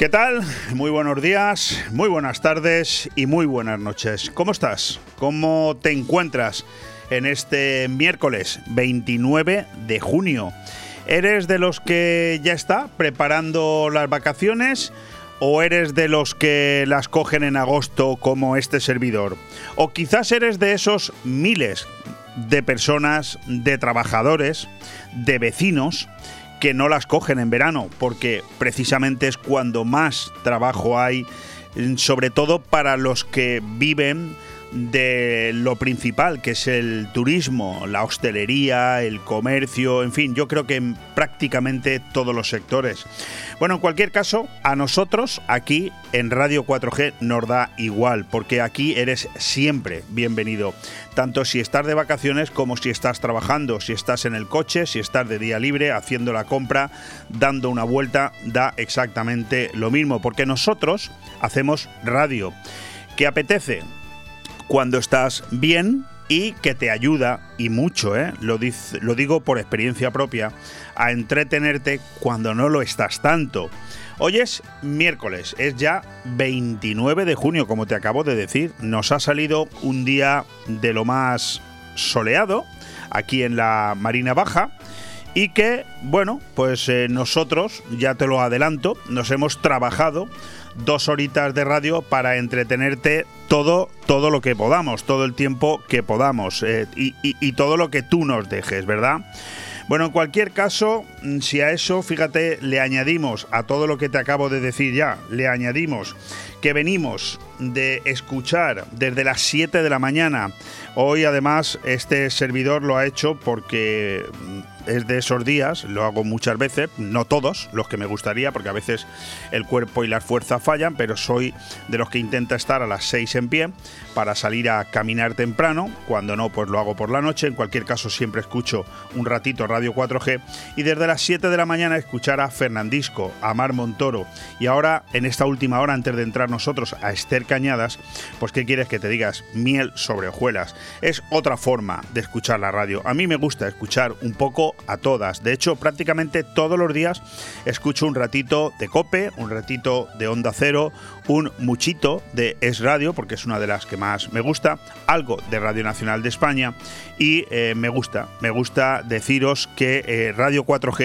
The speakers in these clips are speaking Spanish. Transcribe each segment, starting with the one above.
¿Qué tal? Muy buenos días, muy buenas tardes y muy buenas noches. ¿Cómo estás? ¿Cómo te encuentras en este miércoles 29 de junio? ¿Eres de los que ya está preparando las vacaciones? ¿O eres de los que las cogen en agosto como este servidor? ¿O quizás eres de esos miles de personas, de trabajadores, de vecinos que no las cogen en verano, porque precisamente es cuando más trabajo hay, sobre todo para los que viven de lo principal, que es el turismo, la hostelería, el comercio, en fin, yo creo que en prácticamente todos los sectores. Bueno, en cualquier caso, a nosotros aquí en Radio 4G nos da igual, porque aquí eres siempre bienvenido, tanto si estás de vacaciones como si estás trabajando, si estás en el coche, si estás de día libre, haciendo la compra, dando una vuelta, da exactamente lo mismo, porque nosotros hacemos radio. ¿Qué apetece? Cuando estás bien y que te ayuda, y mucho, ¿eh? lo, digo por experiencia propia, a entretenerte cuando no lo estás tanto. Hoy es miércoles, es ya 29 de junio, como te acabo de decir. Nos ha salido un día de lo más soleado aquí en la Marina Baja y que, bueno, pues eh, nosotros, ya te lo adelanto, nos hemos trabajado dos horitas de radio para entretenerte todo, todo lo que podamos, todo el tiempo que podamos eh, y, todo lo que tú nos dejes, ¿verdad? Bueno, en cualquier caso, si a eso, fíjate, le añadimos a todo lo que te acabo de decir ya, le añadimos que venimos de escuchar desde las 7 de la mañana. Hoy además este servidor lo ha hecho porque mm, es de esos días, lo hago muchas veces, no todos los que me gustaría, porque a veces el cuerpo y las fuerzas fallan, pero soy de los que intenta estar a las 6 en pie para salir a caminar temprano, cuando no, pues lo hago por la noche, en cualquier caso siempre escucho un ratito Radio 4G y desde las 7 de la mañana escuchar a Fernandisco, a Mar Montoro y ahora en esta última hora antes de entrar nosotros a Esther Cañadas, pues ¿qué quieres que te digas? Miel sobre hojuelas. Es otra forma de escuchar la radio. A mí me gusta escuchar un poco a todas. De hecho, prácticamente todos los días escucho un ratito de Cope, un ratito de Onda Cero, un muchito de Es Radio, porque es una de las que más me gusta, algo de Radio Nacional de España y eh, me gusta, me gusta deciros que eh, Radio 4G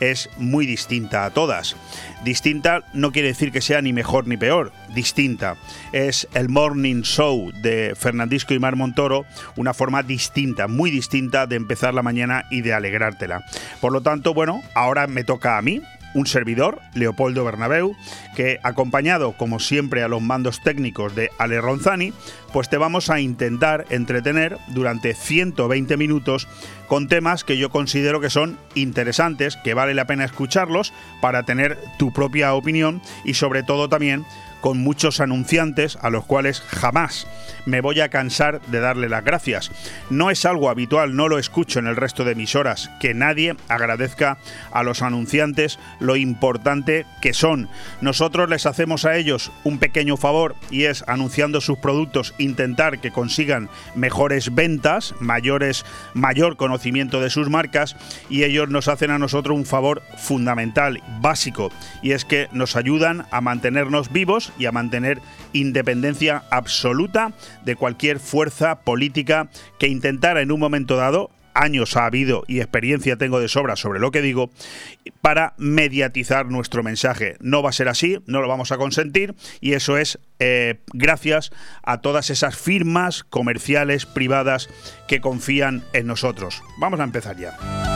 es muy distinta a todas. Distinta no quiere decir que sea ni mejor ni peor, distinta. Es el Morning Show de Fernandisco y Mar Montoro, una forma distinta, muy distinta de empezar la mañana y de alegrártela. Por lo tanto, bueno, ahora me toca a mí, un servidor, Leopoldo Bernabeu, que acompañado como siempre a los mandos técnicos de Ale Ronzani, pues te vamos a intentar entretener durante 120 minutos con temas que yo considero que son interesantes, que vale la pena escucharlos para tener tu propia opinión y sobre todo también con muchos anunciantes a los cuales jamás me voy a cansar de darle las gracias. No es algo habitual, no lo escucho en el resto de emisoras, que nadie agradezca a los anunciantes lo importante que son. Nosotros les hacemos a ellos un pequeño favor y es anunciando sus productos intentar que consigan mejores ventas, mayores mayor conocimiento de sus marcas y ellos nos hacen a nosotros un favor fundamental, básico, y es que nos ayudan a mantenernos vivos y a mantener independencia absoluta de cualquier fuerza política que intentara en un momento dado años ha habido y experiencia tengo de sobra sobre lo que digo, para mediatizar nuestro mensaje. No va a ser así, no lo vamos a consentir y eso es eh, gracias a todas esas firmas comerciales privadas que confían en nosotros. Vamos a empezar ya.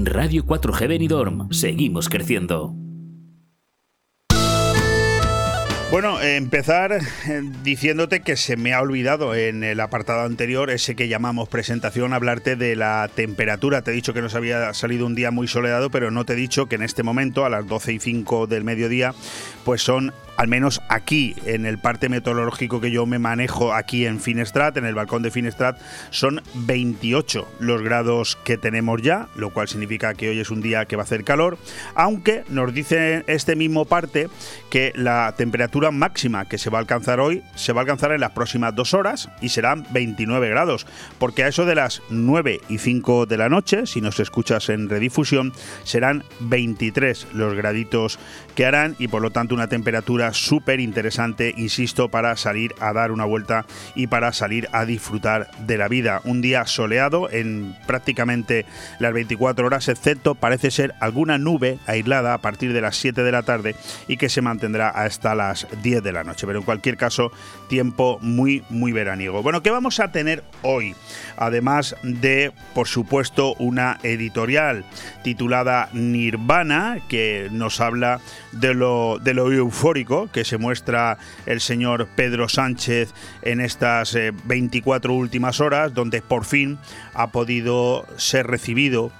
Radio 4G Benidorm. Seguimos creciendo. Bueno, empezar eh, diciéndote que se me ha olvidado en el apartado anterior, ese que llamamos presentación, hablarte de la temperatura. Te he dicho que nos había salido un día muy soleado, pero no te he dicho que en este momento, a las 12 y 5 del mediodía, pues son al menos aquí, en el parte meteorológico que yo me manejo aquí en Finestrat, en el balcón de Finestrat, son 28 los grados que tenemos ya, lo cual significa que hoy es un día que va a hacer calor, aunque nos dice este mismo parte que la temperatura máxima que se va a alcanzar hoy se va a alcanzar en las próximas dos horas y serán 29 grados, porque a eso de las 9 y 5 de la noche, si nos escuchas en redifusión, serán 23 los graditos que harán y por lo tanto una temperatura súper interesante, insisto, para salir a dar una vuelta y para salir a disfrutar de la vida. Un día soleado en prácticamente las 24 horas, excepto parece ser alguna nube aislada a partir de las 7 de la tarde y que se mantendrá hasta las 10 de la noche. Pero en cualquier caso, tiempo muy, muy veraniego. Bueno, ¿qué vamos a tener hoy? Además de, por supuesto, una editorial titulada Nirvana, que nos habla de lo, de lo eufórico que se muestra el señor Pedro Sánchez en estas 24 eh, últimas horas, donde por fin ha podido ser recibido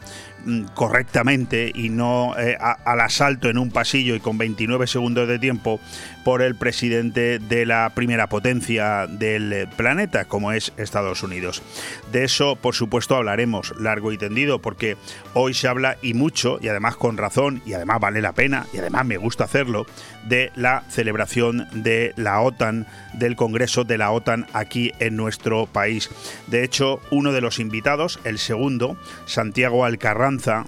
Mm, correctamente y no eh, al asalto en un pasillo y con 29 segundos de tiempo por el presidente de la primera potencia del planeta, como es Estados Unidos. De eso, por supuesto, hablaremos largo y tendido, porque hoy se habla y mucho, y además con razón, y además vale la pena, y además me gusta hacerlo, de la celebración de la OTAN, del Congreso de la OTAN aquí en nuestro país. De hecho, uno de los invitados, el segundo, Santiago Alcarranza,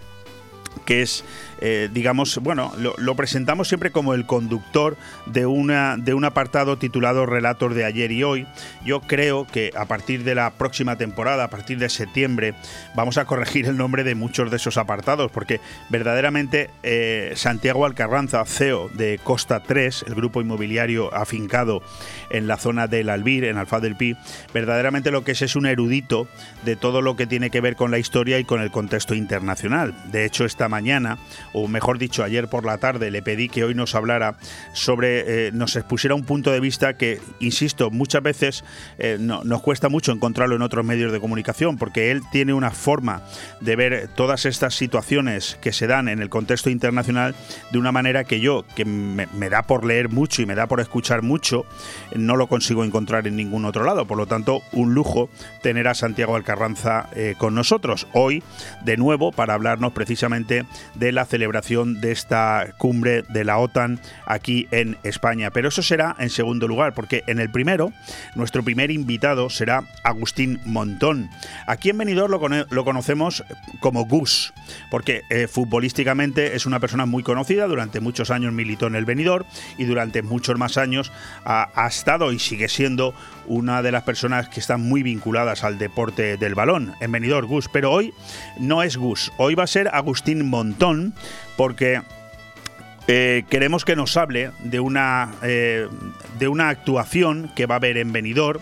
que es eh, digamos, bueno, lo, presentamos siempre como el conductor de, una, de un apartado titulado Relatos de ayer y hoy. Yo creo que a partir de la próxima temporada, a partir de septiembre, vamos a corregir el nombre de muchos de esos apartados, porque verdaderamente eh, Santiago Alcarranza, CEO de Costa 3, el grupo inmobiliario afincado en la zona del Albir, en Alfa del Pi, verdaderamente lo que es es un erudito de todo lo que tiene que ver con la historia y con el contexto internacional. De hecho, esta mañana o mejor dicho, ayer por la tarde le pedí que hoy nos hablara sobre, eh, nos expusiera un punto de vista que, insisto, muchas veces eh, nos cuesta mucho encontrarlo en otros medios de comunicación, porque él tiene una forma de ver todas estas situaciones que se dan en el contexto internacional de una manera que yo, que me, da por leer mucho y me da por escuchar mucho, no lo consigo encontrar en ningún otro lado. Por lo tanto, un lujo tener a Santiago Alcarranza eh, con nosotros hoy, de nuevo, para hablarnos precisamente de la celebración de esta cumbre de la OTAN aquí en España. Pero eso será en segundo lugar, porque en el primero, nuestro primer invitado será Agustín Montón. Aquí en Benidorm lo, conocemos como Gus, porque eh, futbolísticamente es una persona muy conocida, durante muchos años militó en el Benidorm y durante muchos más años ha, ha estado y sigue siendo una de las personas que están muy vinculadas al deporte del balón en Benidorm, Gus. Pero hoy no es Gus, hoy va a ser Agustín Montón, porque eh, queremos que nos hable de una, eh, de una actuación que va a haber en Benidorm,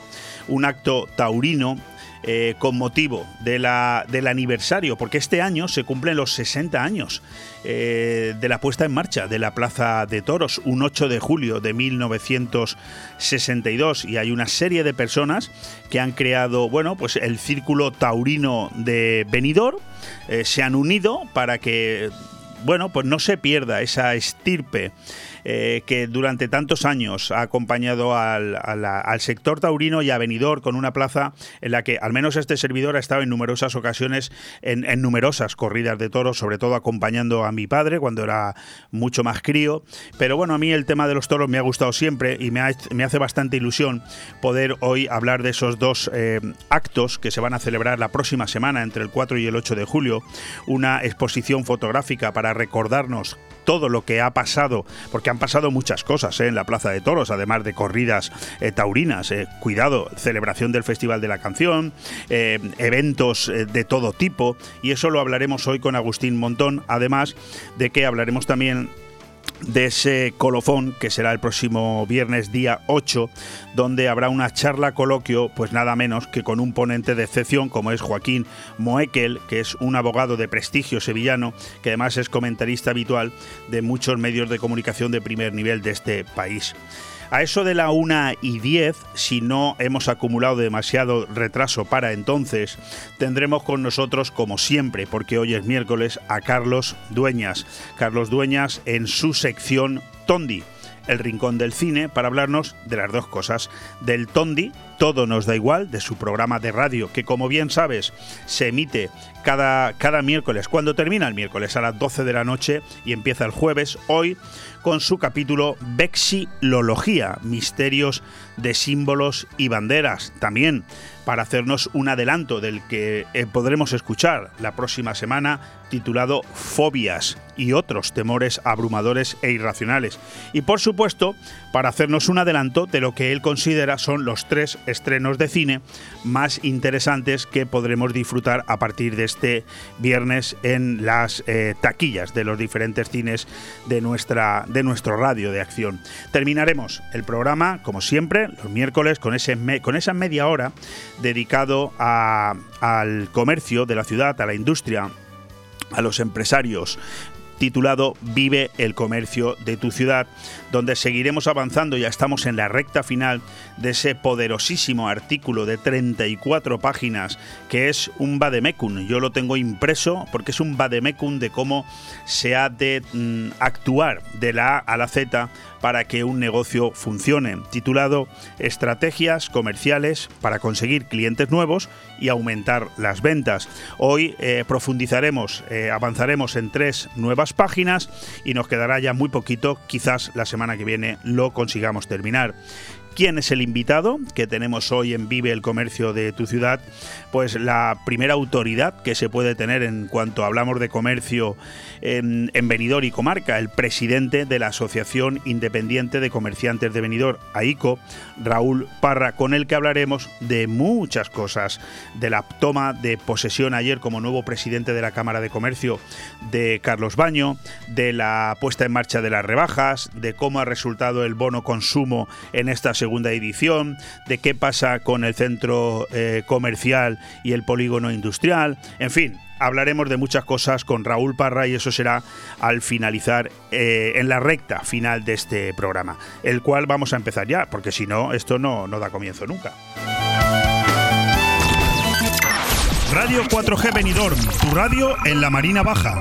un acto taurino eh, con motivo de la, del aniversario, porque este año se cumplen los 60 años de la puesta en marcha de la Plaza de Toros, un 8 de julio de 1962, y hay una serie de personas que han creado, bueno, pues el círculo taurino de Benidorm, se han unido para que bueno, pues no se pierda esa estirpe eh, que durante tantos años ha acompañado al, sector taurino y a Benidorm con una plaza en la que al menos este servidor ha estado en numerosas ocasiones en, numerosas corridas de toros, sobre todo acompañando a mi padre cuando era mucho más crío. Pero bueno, a mí el tema de los toros me ha gustado siempre y me, hace bastante ilusión poder hoy hablar de esos dos eh, actos que se van a celebrar la próxima semana entre el 4 y el 8 de julio. Una exposición fotográfica para recordarnos todo lo que ha pasado, porque han pasado muchas cosas ¿eh? en la Plaza de Toros, además de corridas eh, taurinas. Eh. Cuidado, celebración del Festival de la Canción, eventos de todo tipo, y eso lo hablaremos hoy con Agustín Montón, además de que hablaremos también de ese colofón que será el próximo viernes día 8, donde habrá una charla coloquio, pues nada menos que con un ponente de excepción como es Joaquín Moekel, que es un abogado de prestigio sevillano, que además es comentarista habitual de muchos medios de comunicación de primer nivel de este país. A eso de la 1 y 10, si no hemos acumulado demasiado retraso para entonces, tendremos con nosotros, como siempre, porque hoy es miércoles, a Carlos Dueñas. Carlos Dueñas en su sección Tondi el Rincón del Cine, para hablarnos de las dos cosas, del Tondi, Todo nos da igual, de su programa de radio, que como bien sabes, se emite cada, cada miércoles, cuando termina el miércoles a las 12 de la noche y empieza el jueves, hoy con su capítulo Vexilología, misterios de símbolos y banderas. También para hacernos un adelanto del que eh, podremos escuchar la próxima semana, titulado Fobias y otros temores abrumadores e irracionales. Y por supuesto, para hacernos un adelanto de lo que él considera son los tres estrenos de cine más interesantes que podremos disfrutar a partir de este viernes en las eh, taquillas de los diferentes cines de, nuestra, nuestro radio de acción. Terminaremos el programa, como siempre, los miércoles con, ese con esa media hora dedicado al comercio de la ciudad, a la industria, a los empresarios titulado Vive el comercio de tu ciudad, donde seguiremos avanzando, ya estamos en la recta final de ese poderosísimo artículo de 34 páginas que es un vademecum. Yo lo tengo impreso porque es un vademecum de cómo se ha de mm, actuar de la A a la Z para que un negocio funcione, titulado Estrategias comerciales para conseguir clientes nuevos y aumentar las ventas. Hoy eh, profundizaremos, eh, avanzaremos en tres nuevas páginas y nos quedará ya muy poquito, quizás la semana que viene lo consigamos terminar. ¿Quién es el invitado que tenemos hoy en Vive el Comercio de tu ciudad? Pues la primera autoridad que se puede tener en cuanto hablamos de comercio en, en Benidorm y comarca, el presidente de la Asociación Independiente de Comerciantes de Benidorm, AICO, Raúl Parra, con el que hablaremos de muchas cosas, de la toma de posesión ayer como nuevo presidente de la Cámara de Comercio de Carlos Baño, de la puesta en marcha de las rebajas, de cómo ha resultado el bono consumo en esta segunda edición, de qué pasa con el centro eh, comercial y el polígono industrial, en fin, hablaremos de muchas cosas con Raúl Parra y eso será al finalizar eh, en la recta final de este programa, el cual vamos a empezar ya, porque si no, esto no, no da comienzo nunca. Radio 4G Benidorm, tu radio en la Marina Baja.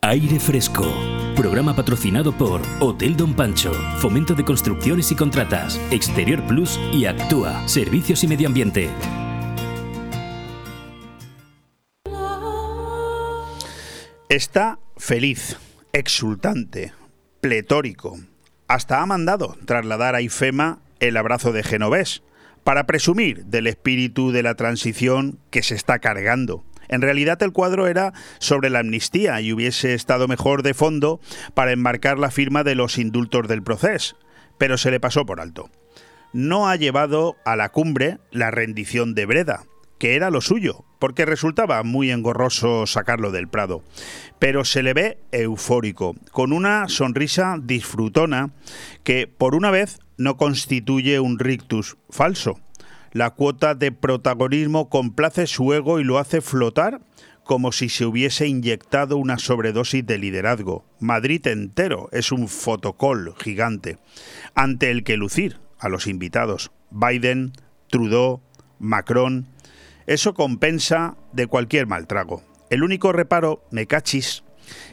Aire Fresco. Programa patrocinado por Hotel Don Pancho, Fomento de Construcciones y Contratas, Exterior Plus y Actúa, Servicios y Medio Ambiente. Está feliz, exultante, pletórico. Hasta ha mandado trasladar a Ifema el abrazo de Genovés para presumir del espíritu de la transición que se está cargando en realidad el cuadro era sobre la amnistía y hubiese estado mejor de fondo para enmarcar la firma de los indultos del proceso, pero se le pasó por alto. no ha llevado a la cumbre la rendición de Breda, que era lo suyo, porque resultaba muy engorroso sacarlo del Prado. Pero se le ve eufórico, con una sonrisa disfrutona que, por una vez, no constituye un rictus falso. La cuota de protagonismo complace su ego y lo hace flotar como si se hubiese inyectado una sobredosis de liderazgo. Madrid entero es un fotocol gigante, ante el que lucir a los invitados. Biden, Trudeau, Macron. Eso compensa de cualquier mal trago. El único reparo, me cachis,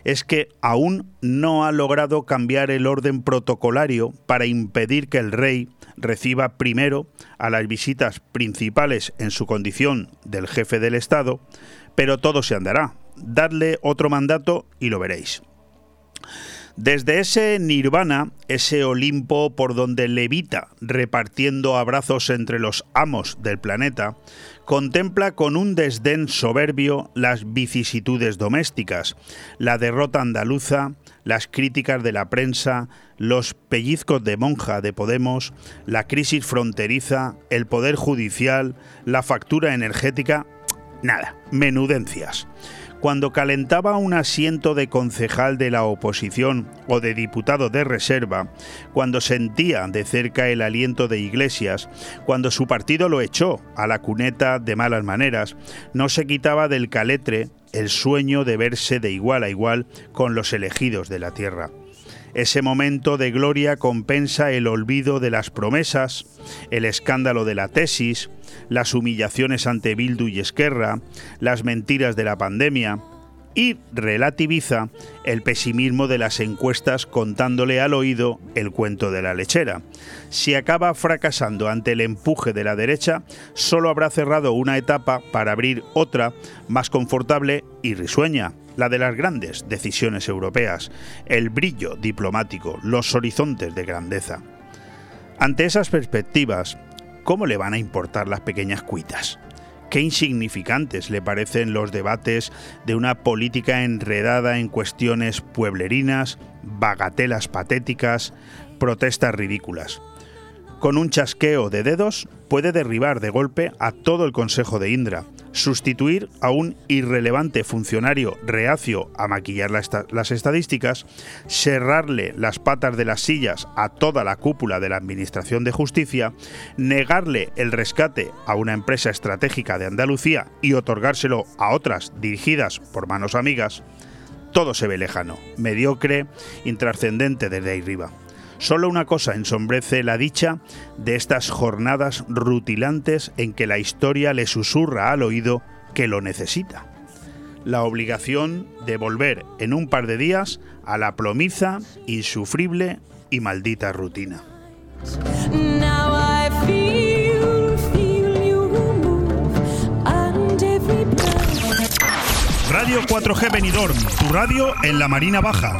es que aún no ha logrado cambiar el orden protocolario para impedir que el rey reciba primero a las visitas principales en su condición del jefe del Estado, pero todo se andará. Dadle otro mandato y lo veréis. Desde ese nirvana, ese Olimpo por donde levita repartiendo abrazos entre los amos del planeta, contempla con un desdén soberbio las vicisitudes domésticas, la derrota andaluza, las críticas de la prensa, los pellizcos de monja de Podemos, la crisis fronteriza, el poder judicial, la factura energética, nada, menudencias cuando calentaba un asiento de concejal de la oposición o de diputado de reserva, cuando sentía de cerca el aliento de Iglesias, cuando su partido lo echó a la cuneta de malas maneras, no se quitaba del caletre el sueño de verse de igual a igual con los elegidos de la tierra. Ese momento de gloria compensa el olvido de las promesas, el escándalo de la tesis, las humillaciones ante Bildu y Esquerra, las mentiras de la pandemia, y relativiza el pesimismo de las encuestas contándole al oído el cuento de la lechera. Si acaba fracasando ante el empuje de la derecha, solo habrá cerrado una etapa para abrir otra más confortable y risueña la de las grandes decisiones europeas, el brillo diplomático, los horizontes de grandeza. Ante esas perspectivas, ¿cómo le van a importar las pequeñas cuitas? Qué insignificantes le parecen los debates de una política enredada en cuestiones pueblerinas, bagatelas patéticas, protestas ridículas. Con un chasqueo de dedos puede derribar de golpe a todo el Consejo de Indra, sustituir a un irrelevante funcionario reacio a maquillar las estadísticas, cerrarle las patas de las sillas a toda la cúpula de la Administración de Justicia, negarle el rescate a una empresa estratégica de Andalucía y otorgárselo a otras dirigidas por manos amigas, todo se ve lejano, mediocre, intrascendente desde ahí arriba. Solo una cosa ensombrece la dicha de estas jornadas rutilantes en que la historia le susurra al oído que lo necesita. La obligación de volver en un par de días a la plomiza, insufrible y maldita rutina. Radio 4G Benidorm, tu radio en la Marina Baja.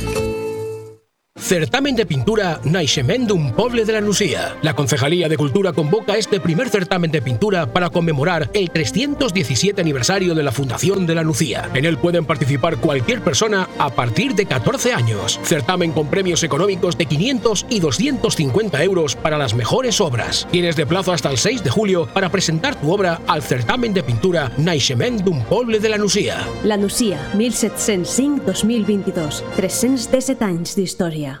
Certamen de pintura Naixemendum Poble de la Lucía. La Concejalía de Cultura convoca este primer certamen de pintura para conmemorar el 317 aniversario de la Fundación de la Lucía. En él pueden participar cualquier persona a partir de 14 años. Certamen con premios económicos de 500 y 250 euros para las mejores obras. Tienes de plazo hasta el 6 de julio para presentar tu obra al certamen de pintura Naixemendum Poble de la Lucía. La Lucía, 1705-2022. 317 anys d'història.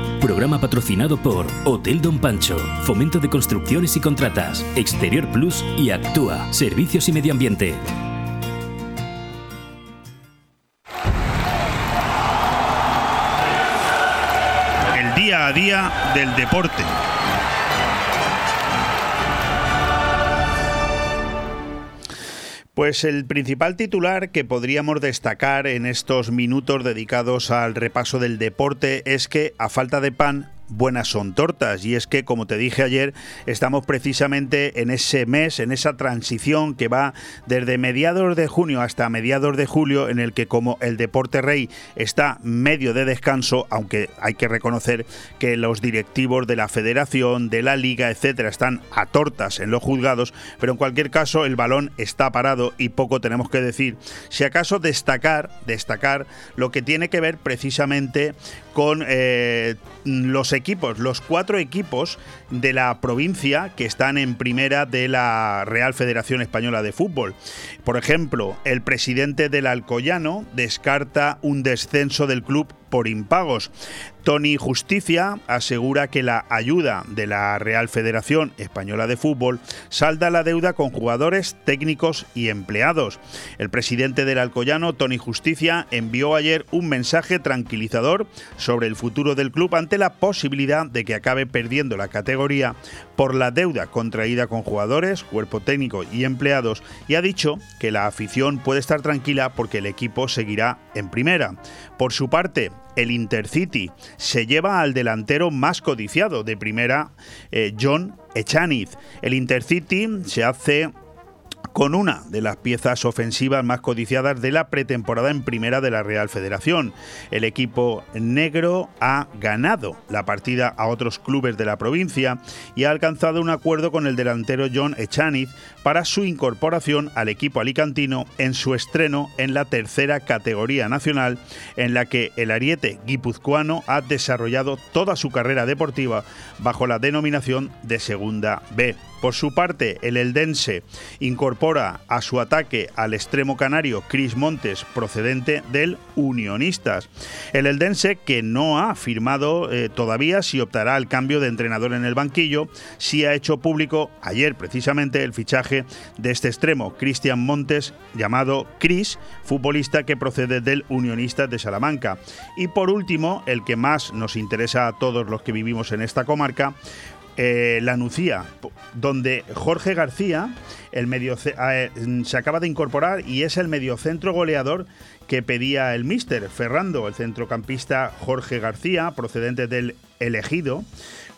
Programa patrocinado por Hotel Don Pancho, Fomento de Construcciones y Contratas, Exterior Plus y Actúa, Servicios y Medio Ambiente. El día a día del deporte. Pues el principal titular que podríamos destacar en estos minutos dedicados al repaso del deporte es que a falta de pan buenas son tortas. Y es que, como te dije ayer, estamos precisamente en ese mes, en esa transición que va desde mediados de junio hasta mediados de julio, en el que como el deporte rey está medio de descanso, aunque hay que reconocer que los directivos de la federación, de la liga, etcétera, están a tortas en los juzgados, pero en cualquier caso el balón está parado y poco tenemos que decir. Si acaso destacar, destacar lo que tiene que ver precisamente con eh, los equipos, los cuatro equipos de la provincia que están en primera de la Real Federación Española de Fútbol. Por ejemplo, el presidente del Alcoyano descarta un descenso del club por impagos. Tony Justicia asegura que la ayuda de la Real Federación Española de Fútbol salda la deuda con jugadores, técnicos y empleados. El presidente del Alcoyano, Tony Justicia, envió ayer un mensaje tranquilizador sobre el futuro del club ante la posibilidad de que acabe perdiendo la categoría por la deuda contraída con jugadores, cuerpo técnico y empleados y ha dicho que la afición puede estar tranquila porque el equipo seguirá en primera. Por su parte, el Intercity se lleva al delantero más codiciado de primera, eh, John Echaniz. El Intercity se hace con una de las piezas ofensivas más codiciadas de la pretemporada en primera de la Real Federación. El equipo negro ha ganado la partida a otros clubes de la provincia y ha alcanzado un acuerdo con el delantero John Echaniz para su incorporación al equipo alicantino en su estreno en la tercera categoría nacional en la que el ariete guipuzcoano ha desarrollado toda su carrera deportiva bajo la denominación de Segunda B. Por su parte, el Eldense incorpora a su ataque al extremo canario Cris Montes, procedente del Unionistas. El Eldense, que no ha firmado eh, todavía si optará al cambio de entrenador en el banquillo, sí ha hecho público ayer precisamente el fichaje de este extremo, Cristian Montes, llamado Cris, futbolista que procede del Unionistas de Salamanca. Y por último, el que más nos interesa a todos los que vivimos en esta comarca, eh, la Nucía, donde Jorge García el medio, eh, se acaba de incorporar y es el mediocentro goleador que pedía el míster. Ferrando, el centrocampista Jorge García, procedente del elegido,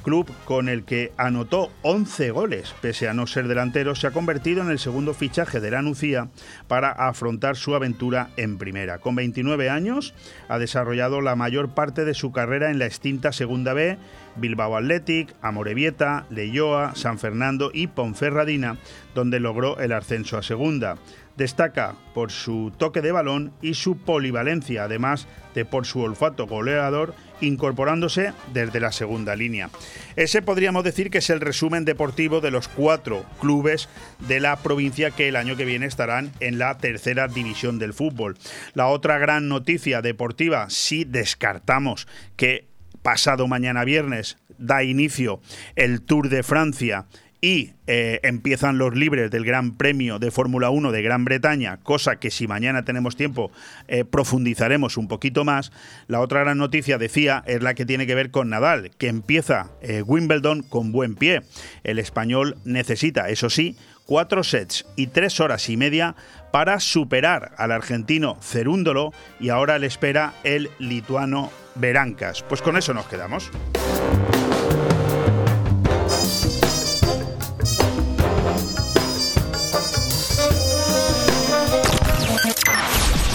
club con el que anotó 11 goles, pese a no ser delantero, se ha convertido en el segundo fichaje de la Nucía para afrontar su aventura en primera. Con 29 años, ha desarrollado la mayor parte de su carrera en la extinta Segunda B, Bilbao Athletic, Amorebieta, Leyoa, San Fernando y Ponferradina, donde logró el ascenso a Segunda. Destaca por su toque de balón y su polivalencia, además de por su olfato goleador, incorporándose desde la segunda línea. Ese podríamos decir que es el resumen deportivo de los cuatro clubes de la provincia que el año que viene estarán en la tercera división del fútbol. La otra gran noticia deportiva, si descartamos que pasado mañana viernes da inicio el Tour de Francia y eh, empiezan los libres del Gran Premio de Fórmula 1 de Gran Bretaña, cosa que si mañana tenemos tiempo eh, profundizaremos un poquito más. La otra gran noticia, decía, es la que tiene que ver con Nadal, que empieza eh, Wimbledon con buen pie. El español necesita, eso sí, cuatro sets y tres horas y media para superar al argentino Cerúndolo y ahora le espera el lituano Berancas. Pues con eso nos quedamos.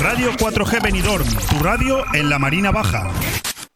Radio 4G Benidorm, tu radio en la Marina Baja.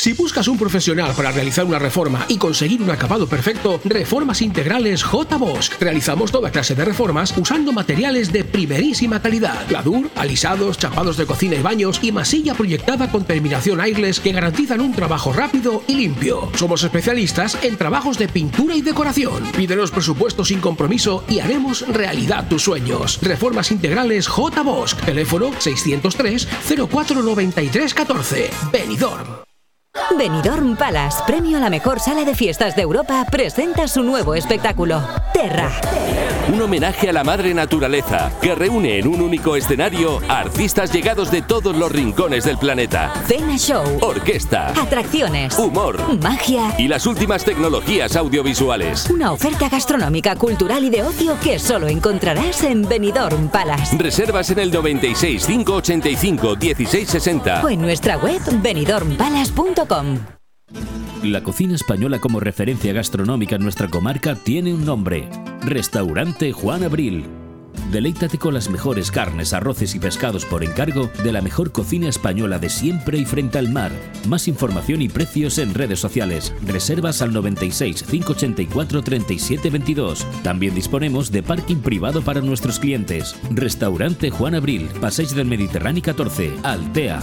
Si buscas un profesional para realizar una reforma y conseguir un acabado perfecto, Reformas Integrales J. Bosch. Realizamos toda clase de reformas usando materiales de primerísima calidad. Gladur, alisados, chapados de cocina y baños y masilla proyectada con terminación airless que garantizan un trabajo rápido y limpio. Somos especialistas en trabajos de pintura y decoración. Pídenos presupuestos sin compromiso y haremos realidad tus sueños. Reformas Integrales J. Bosch. Teléfono 603 0493 14. Benidorm. Benidorm Palace, premio a la mejor sala de fiestas de Europa, presenta su nuevo espectáculo, Terra. Un homenaje a la madre naturaleza que reúne en un único escenario a artistas llegados de todos los rincones del planeta. Cena Show, Orquesta, atracciones, humor, magia y las últimas tecnologías audiovisuales. Una oferta gastronómica, cultural y de ocio que solo encontrarás en Benidorm Palace. Reservas en el 96 585 1660 o en nuestra web La cocina española como referencia gastronómica en nuestra comarca tiene un nombre, Restaurante Juan Abril. Deleítate con las mejores carnes, arroces y pescados por encargo de la mejor cocina española de siempre y frente al mar. Más información y precios en redes sociales. Reservas al 96 584 37 22. También disponemos de parking privado para nuestros clientes. Restaurante Juan Abril, Paseis del Mediterráneo 14, Altea.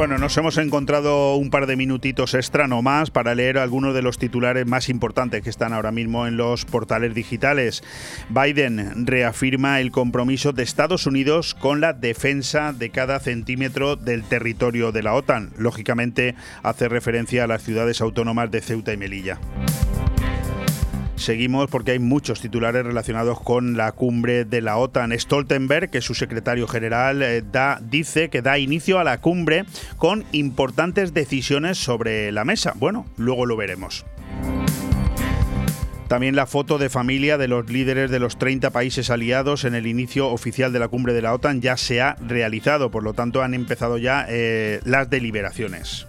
Bueno, nos hemos encontrado un par de minutitos extra nomás para leer algunos de los titulares más importantes que están ahora mismo en los portales digitales. Biden reafirma el compromiso de Estados Unidos con la defensa de cada centímetro del territorio de la OTAN. Lógicamente hace referencia a las ciudades autónomas de Ceuta y Melilla. Seguimos porque hay muchos titulares relacionados con la cumbre de la OTAN. Stoltenberg, que es su secretario general, eh, da, dice que da inicio a la cumbre con importantes decisiones sobre la mesa. Bueno, luego lo veremos. También la foto de familia de los líderes de los 30 países aliados en el inicio oficial de la cumbre de la OTAN ya se ha realizado, por lo tanto han empezado ya eh, las deliberaciones.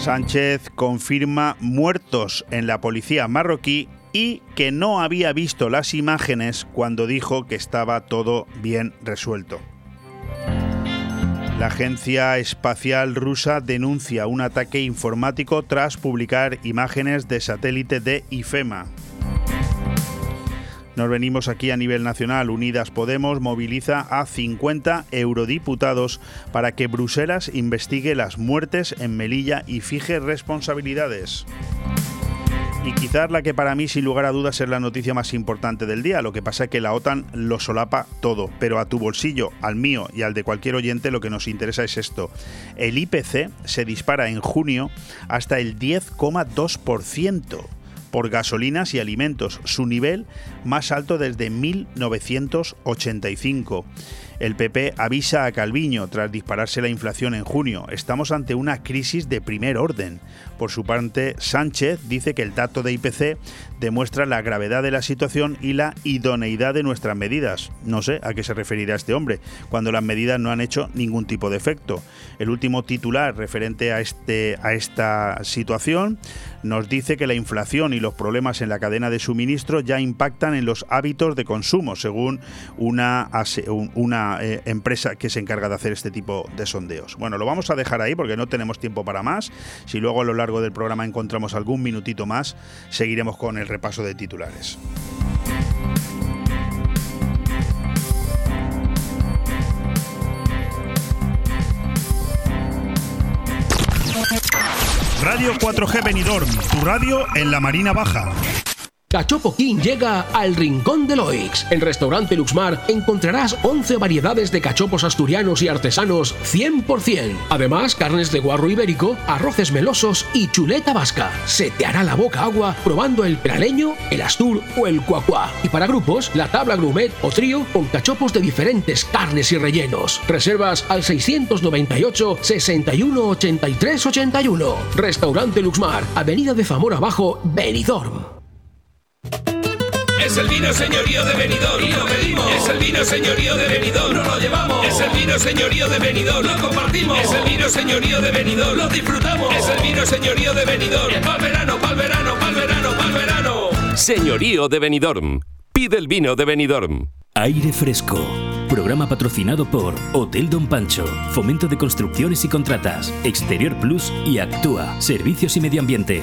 Sánchez confirma muertos en la policía marroquí y que no había visto las imágenes cuando dijo que estaba todo bien resuelto. La agencia espacial rusa denuncia un ataque informático tras publicar imágenes de satélite de IFEMA. Nos venimos aquí a nivel nacional. Unidas Podemos moviliza a 50 eurodiputados para que Bruselas investigue las muertes en Melilla y fije responsabilidades. Y quizás la que para mí sin lugar a dudas es la noticia más importante del día. Lo que pasa es que la OTAN lo solapa todo, pero a tu bolsillo, al mío y al de cualquier oyente lo que nos interesa es esto. El IPC se dispara en junio hasta el 10,2% por gasolinas y alimentos, su nivel más alto desde 1985. El PP avisa a Calviño tras dispararse la inflación en junio. Estamos ante una crisis de primer orden. Por su parte, Sánchez dice que el dato de IPC demuestra la gravedad de la situación y la idoneidad de nuestras medidas. No sé a qué se referirá este hombre, cuando las medidas no han hecho ningún tipo de efecto. El último titular referente a, este, a esta situación nos dice que la inflación y los problemas en la cadena de suministro ya impactan en los hábitos de consumo, según una, eh, empresa que se encarga de hacer este tipo de sondeos. Bueno, lo vamos a dejar ahí porque no tenemos tiempo para más. Si luego a lo largo del programa encontramos algún minutito más, seguiremos con el repaso de titulares. Radio 4G Benidorm, tu radio en la Marina Baja. Cachopo King llega al Rincón de Loix. En Restaurante Luxmar encontrarás 11 variedades de cachopos asturianos y artesanos 100%. Además, carnes de guarro ibérico, arroces melosos y chuleta vasca. Se te hará la boca agua probando el praleño, el astur o el cuacuá. Y para grupos, la tabla grumet o trío con cachopos de diferentes carnes y rellenos. Reservas al 698 61 83 81. Restaurante Luxmar, Avenida de Zamora Abajo, Benidorm. Es el vino señorío de Benidorm y lo pedimos. Es el vino señorío de Benidorm, no lo llevamos. Es el vino señorío de Benidorm, lo compartimos. Es el vino señorío de Benidorm, lo disfrutamos. Es el vino señorío de Benidorm, pa'l verano, pa'l verano, pa'l verano, pa'l verano. Señorío de Benidorm. Pide el vino de Benidorm. Aire Fresco. Programa patrocinado por Hotel Don Pancho, Fomento de Construcciones y Contratas, Exterior Plus y Actúa, Servicios y Medio Ambiente.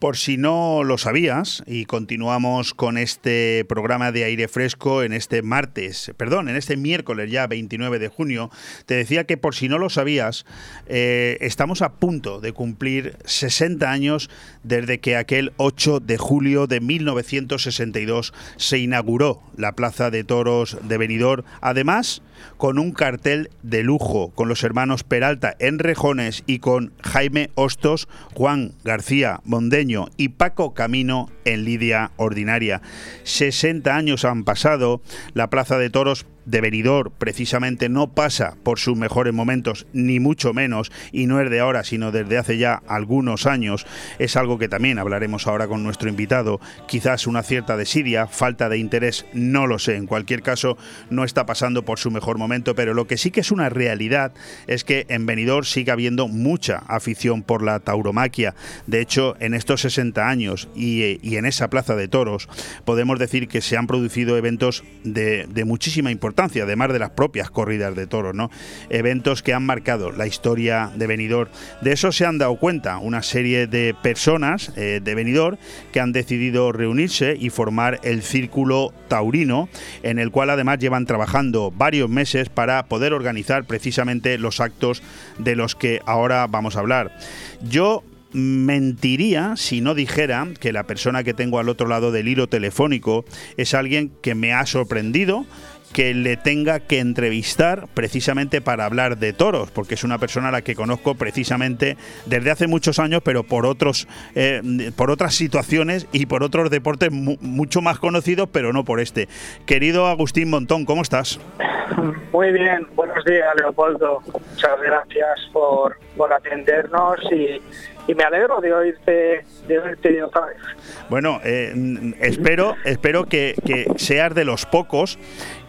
Por si no lo sabías, y continuamos con este programa de aire fresco en este martes, perdón, en este miércoles ya 29 de junio, te decía que por si no lo sabías, eh, estamos a punto de cumplir 60 años desde que aquel 8 de julio de 1962 se inauguró la Plaza de Toros de Benidorm, además con un cartel de lujo, con los hermanos Peralta en Rejones y con Jaime Hostos, Juan García Mondeño, y Paco Camino en Lidia Ordinaria. 60 años han pasado, la Plaza de Toros de Benidorm precisamente no pasa por sus mejores momentos, ni mucho menos, y no es de ahora, sino desde hace ya algunos años. Es algo que también hablaremos ahora con nuestro invitado. Quizás una cierta desidia, falta de interés, no lo sé. En cualquier caso, no está pasando por su mejor momento, pero lo que sí que es una realidad es que en Benidorm sigue habiendo mucha afición por la tauromaquia. De hecho, en estos 60 años y, en esa plaza de toros, podemos decir que se han producido eventos de, de muchísima importancia además de las propias corridas de toros, ¿no? Eventos que han marcado la historia de Benidorm. De eso se han dado cuenta una serie de personas eh, de Benidorm que han decidido reunirse y formar el Círculo Taurino, en el cual además llevan trabajando varios meses para poder organizar precisamente los actos de los que ahora vamos a hablar. Yo mentiría si no dijera que la persona que tengo al otro lado del hilo telefónico es alguien que me ha sorprendido, que le tenga que entrevistar precisamente para hablar de toros, porque es una persona a la que conozco precisamente desde hace muchos años, pero por otros, eh, por otras situaciones y por otros deportes mucho más conocidos, pero no por este. Querido Agustín Montón, ¿cómo estás? Muy bien, buenos días Leopoldo. Muchas gracias por, por atendernos y, me alegro de oírte, de oírte otra vez. Bueno, eh, espero, espero que, que seas de los pocos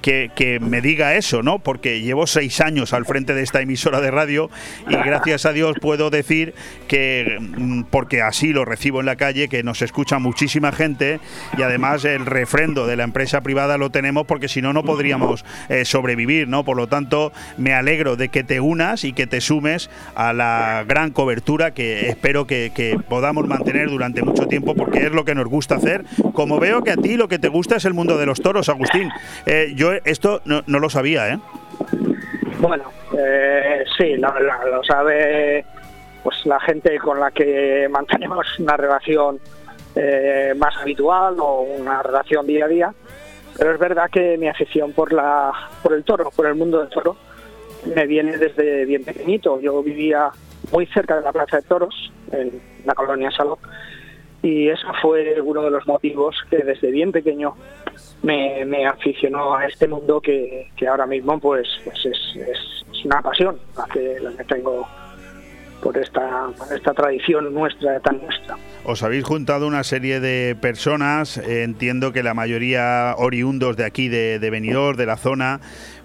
que, me diga eso, ¿no? Porque llevo seis años al frente de esta emisora de radio y gracias a Dios puedo decir que, mm, porque así lo recibo en la calle, que nos escucha muchísima gente y además el refrendo de la empresa privada lo tenemos porque si no, no podríamos eh, sobrevivir, ¿no? Por lo tanto, me alegro de que te unas y que te sumes a la gran cobertura que espero que, podamos mantener durante mucho tiempo porque es lo que nos gusta hacer. Como veo que a ti lo que te gusta es el mundo de los toros, Agustín. Eh, yo esto no, lo sabía, ¿eh? Bueno, eh, sí, lo, sabe pues la gente con la que mantenemos una relación eh, más habitual o una relación día a día. Pero es verdad que mi afición por la por el toro, por el mundo del toro, me viene desde bien pequeñito. Yo vivía muy cerca de la Plaza de Toros, en la colonia Saló, y eso fue uno de los motivos que desde bien pequeño me, aficionó a este mundo que, ahora mismo pues, pues es, una pasión la que, tengo por esta, tradición nuestra, tan nuestra. Os habéis juntado una serie de personas, eh, entiendo que la mayoría oriundos de aquí, de, de de la zona,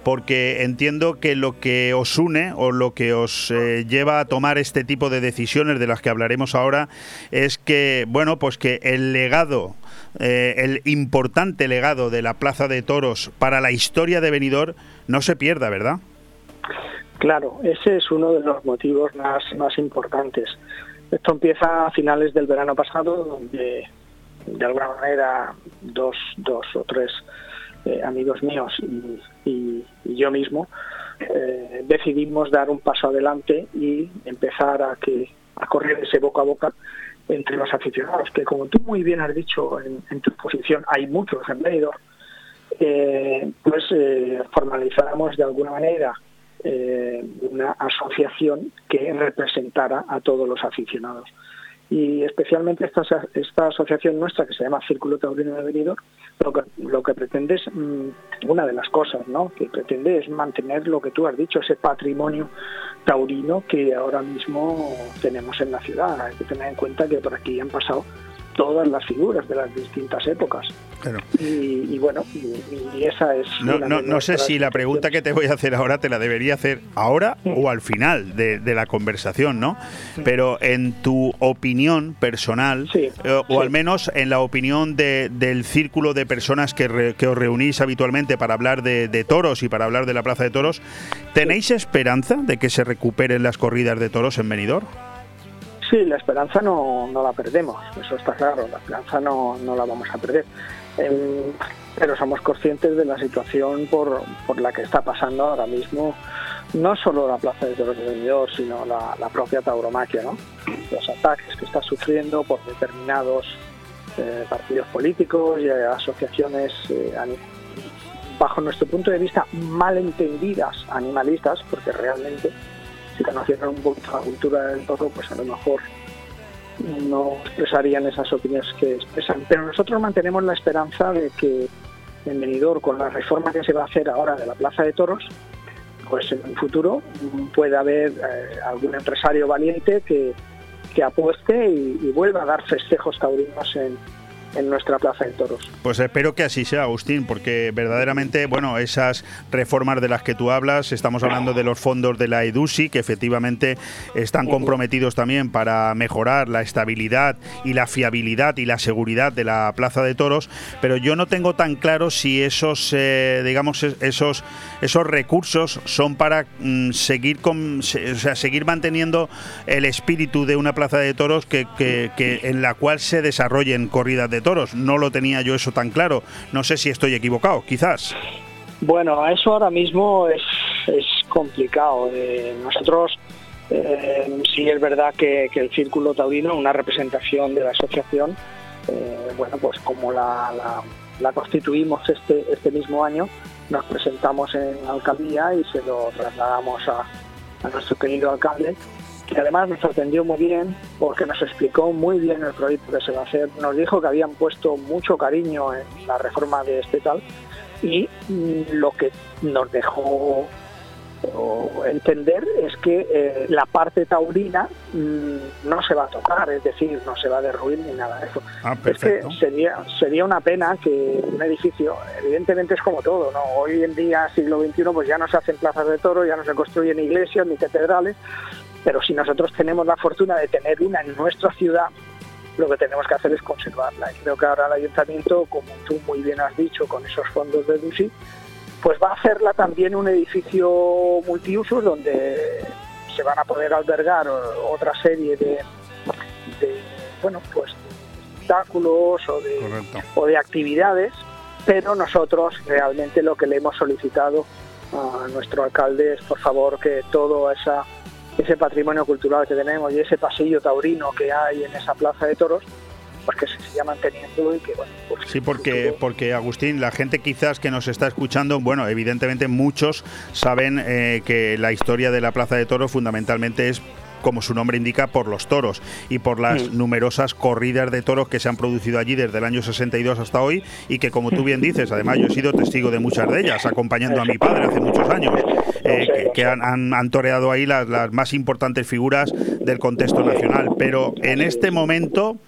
porque entiendo que lo que os une o lo que os eh, lleva a tomar este tipo de decisiones de las que hablaremos ahora es que, bueno, pues que el legado, eh, el importante legado de la Plaza de Toros para la historia de Benidorm no se pierda, ¿verdad? Claro, ese es uno de los motivos más, más importantes. Esto empieza a finales del verano pasado, donde de alguna manera dos, dos o tres eh, amigos míos y, yo mismo eh, decidimos dar un paso adelante y empezar a que a correr ese boca a boca entre los aficionados, que como tú muy bien has dicho en, tu exposición, hay muchos en eh, pues formalizáramos de alguna manera eh, una asociación que representara a todos los aficionados. Y especialmente esta, esta asociación nuestra, que se llama Círculo Taurino de Benidorm, lo que, lo que pretende es, mmm, una de las cosas ¿no? que pretende es mantener lo que tú has dicho, ese patrimonio taurino que ahora mismo tenemos en la ciudad. Hay que tener en cuenta que por aquí han pasado todas las figuras de las distintas épocas. Claro. Y, y, bueno, y, y, esa es... No, no, no sé si la pregunta que te voy a hacer ahora te la debería hacer ahora sí. o al final de, de, la conversación, ¿no? Sí. Pero en tu opinión personal, sí. eh, o al menos en la opinión de, del círculo de personas que, re, que, os reunís habitualmente para hablar de, de, toros y para hablar de la Plaza de Toros, ¿tenéis esperanza de que se recuperen las corridas de toros en Benidorm? Sí, la esperanza no, no la perdemos, eso está claro, la esperanza no, no la vamos a perder. Eh, pero somos conscientes de la situación por, por, la que está pasando ahora mismo, no solo la Plaza de de Benidorm, sino la, propia tauromaquia, ¿no? los ataques que está sufriendo por determinados eh, partidos políticos y asociaciones, eh, bajo nuestro punto de vista, malentendidas animalistas, porque realmente si conocieran un poco la cultura del toro, pues a lo mejor no expresarían esas opiniones que expresan. Pero nosotros mantenemos la esperanza de que en Benidorm, con la reforma que se va a hacer ahora de la Plaza de Toros, pues en un futuro pueda haber eh, algún empresario valiente que, que apueste y, y, vuelva a dar festejos taurinos en, en nuestra plaza de toros. Pues espero que así sea, Agustín, porque verdaderamente, bueno, esas reformas de las que tú hablas, estamos hablando de los fondos de la EDUSI, que efectivamente están comprometidos también para mejorar la estabilidad y la fiabilidad y la seguridad de la plaza de toros, pero yo no tengo tan claro si esos, eh, digamos, esos, esos recursos son para mm, seguir con, o sea, seguir manteniendo el espíritu de una plaza de toros que, que, que en la cual se desarrollen corridas de toros. No lo tenía yo eso tan claro. No sé si estoy equivocado, quizás. Bueno, eso ahora mismo es, es complicado. Eh, nosotros eh, sí es verdad que, el Círculo Taurino, una representación de la asociación, eh, bueno, pues como la, la, constituimos este, este mismo año, nos presentamos en alcaldía y se lo trasladamos a nuestro querido alcalde que además nos atendió muy bien porque nos explicó muy bien el proyecto que se va a hacer, nos dijo que habían puesto mucho cariño en la reforma de este tal y lo que nos dejó entender es que eh, la parte taurina mmm, no se va a tocar, es decir, no se va a derruir ni nada de eso. Ah, es que sería, sería una pena que un edificio, evidentemente es como todo, ¿no? Hoy en día, siglo XXI, pues ya no se hacen plazas de toro, ya no se construyen iglesias ni catedrales, pero si nosotros tenemos la fortuna de tener una en nuestra ciudad, lo que tenemos que hacer es conservarla. Y creo que ahora el ayuntamiento, como tú muy bien has dicho, con esos fondos de DUSI, pues va a hacerla también un edificio multiusos donde se van a poder albergar otra serie de, de bueno, pues de espectáculos o de, o de actividades, pero nosotros realmente lo que le hemos solicitado a nuestro alcalde es, por favor, que toda esa ese patrimonio cultural que tenemos y ese pasillo taurino que hay en esa plaza de toros, pues que se siga manteniendo y que bueno pues sí porque porque Agustín la gente quizás que nos está escuchando bueno evidentemente muchos saben eh, que la historia de la plaza de toros fundamentalmente es como su nombre indica, por los toros y por las mm. numerosas corridas de toros que se han producido allí desde el año 62 hasta hoy y que, como tú bien dices, además yo he sido testigo de muchas de ellas, acompañando a mi padre hace muchos años. eh, que, han, toreado ahí las, las, más importantes figuras del contexto nacional. Pero en este momento,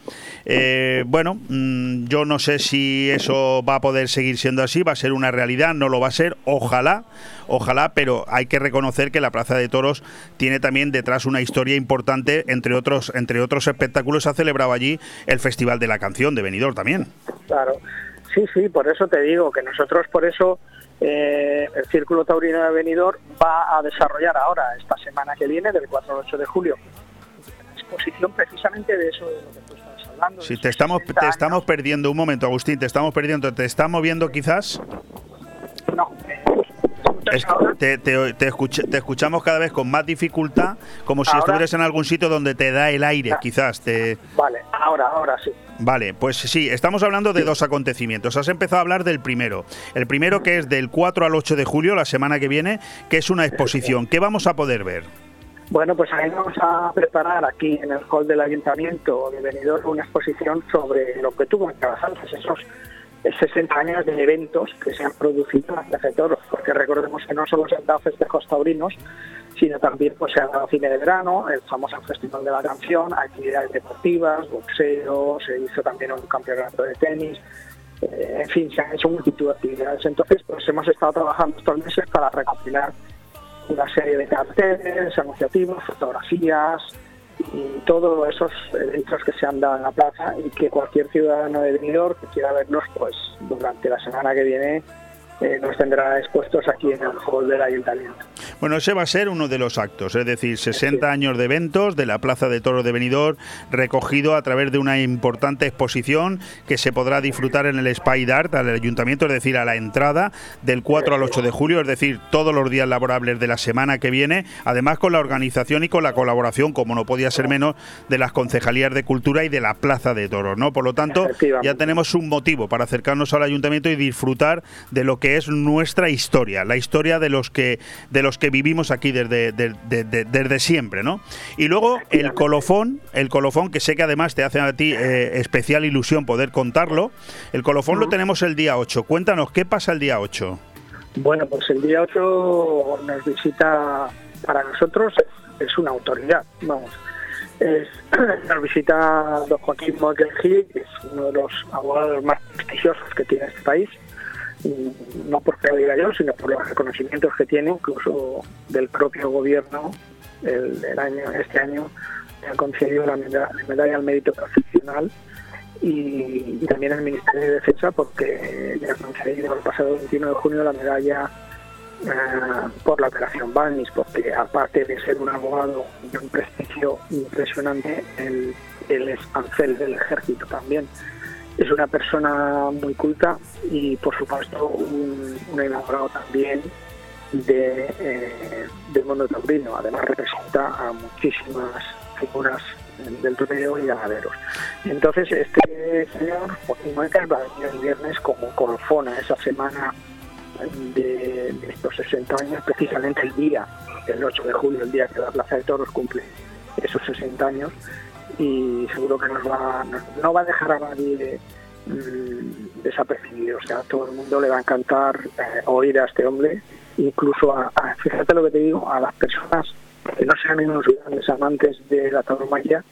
eh, bueno, mm, yo no sé si eso va a poder seguir siendo así, va a ser una realidad, no lo va a ser, ojalá, ojalá, pero hay que reconocer que la Plaza de Toros tiene también detrás una historia importante, entre otros, entre otros espectáculos, ha celebrado allí el Festival de la Canción de Benidorm también. Claro, sí, sí, por eso te digo que nosotros por eso eh, el Círculo Taurino de Benidorm va a desarrollar ahora, esta semana que viene, del 4 al 8 de julio, exposición precisamente de eso de hablando. Si te estamos, te estamos perdiendo, un momento, Agustín, te estamos perdiendo, ¿te está moviendo quizás? No, te, te, escuchamos cada vez con más dificultad, como si estuvieras en algún sitio donde te da el aire, ah. quizás. Te... Vale, ahora, ahora sí. Vale, pues sí, estamos hablando de dos acontecimientos. Has empezado a hablar del primero. El primero que es del 4 al 8 de julio, la semana que viene, que es una exposición. ¿Qué vamos a poder ver? Bueno, pues ahí vamos a preparar aquí en el hall del ayuntamiento de Benidorm una exposición sobre lo que tú comentabas antes, esos 60 años de eventos que se han producido en la Toros, porque recordemos que no solo se han dado festejos taurinos, sino también pues se ha dado cine de verano, el famoso Festival de la Canción, actividades deportivas, boxeo, se hizo también un campeonato de tenis, eh, en fin, se han hecho multitud de actividades. Entonces, pues hemos estado trabajando estos meses para recopilar una serie de carteles, anunciativos, fotografías, y todos esos eventos que se han dado en la plaza y que cualquier ciudadano de Benidorm que quiera verlos, pues durante la semana que viene eh, nos tendrá expuestos aquí en el hall del ayuntamiento. Bueno, ese va a ser uno de los actos, es decir, 60 años de eventos de la Plaza de Toro de Benidorm, recogido a través de una importante exposición que se podrá disfrutar en el Spy Art al ayuntamiento, es decir, a la entrada del 4 al 8 de julio, es decir, todos los días laborables de la semana que viene, además con la organización y con la colaboración, como no podía ser menos, de las concejalías de cultura y de la Plaza de Toros, ¿no? Por lo tanto, ya tenemos un motivo para acercarnos al ayuntamiento y disfrutar de lo que es nuestra historia, la historia de los que de los que vivimos aquí desde, desde siempre, ¿no? Y luego el colofón, el colofón que sé que además te hace a ti eh, especial ilusión poder contarlo. El colofón lo tenemos el día 8. Cuéntanos qué pasa el día 8. Bueno, pues el día 8 nos visita para nosotros es una autoridad, vamos. nos visita don Joaquín Moquel Gil, que es uno de los abogados más prestigiosos que tiene este país no porque lo diga yo, sino por los reconocimientos que tiene, incluso del propio gobierno, el, año, este año ha concedido la medalla, al mérito profesional y, también el Ministerio de Defensa porque le ha concedido el pasado 21 de junio la medalla eh, por la operación Balmis, porque aparte de ser un abogado de un prestigio impresionante, él, él es ancel del ejército también es una persona muy culta y por supuesto un, enamorado también de, eh, del mundo taurino. Además representa a muchísimas figuras del torneo y ganaderos. Entonces este señor, Joaquín va a venir el viernes como colofona esa semana de, estos 60 años, precisamente el día, el 8 de julio, el día que la Plaza de Toros cumple esos 60 años, y seguro que nos va, no va a dejar a nadie mm, desapercibido. O sea, a todo el mundo le va a encantar eh, oír a este hombre, incluso a, fíjate lo que te digo, a las personas que no sean unos grandes amantes de la tauromaquia,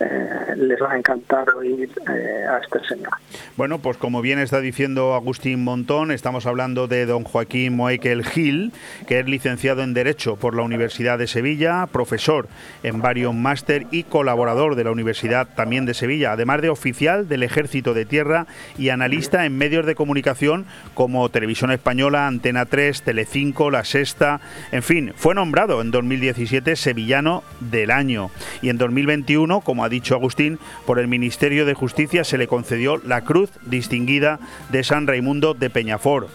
eh, les va a encantar oír eh, a este señor. Bueno, pues como bien está diciendo Agustín Montón, estamos hablando de don Joaquín Moekel Gil, que es licenciado en Derecho por la Universidad de Sevilla, profesor en varios máster y colaborador de la Universidad también de Sevilla, además de oficial del Ejército de Tierra y analista en medios de comunicación como Televisión Española, Antena 3, Telecinco, La Sexta, en fin, fue nombrado en 2017 Sevillano del Año y en 2021 como ha dicho Agustín, por el Ministerio de Justicia se le concedió la Cruz Distinguida de San Raimundo de Peñafort.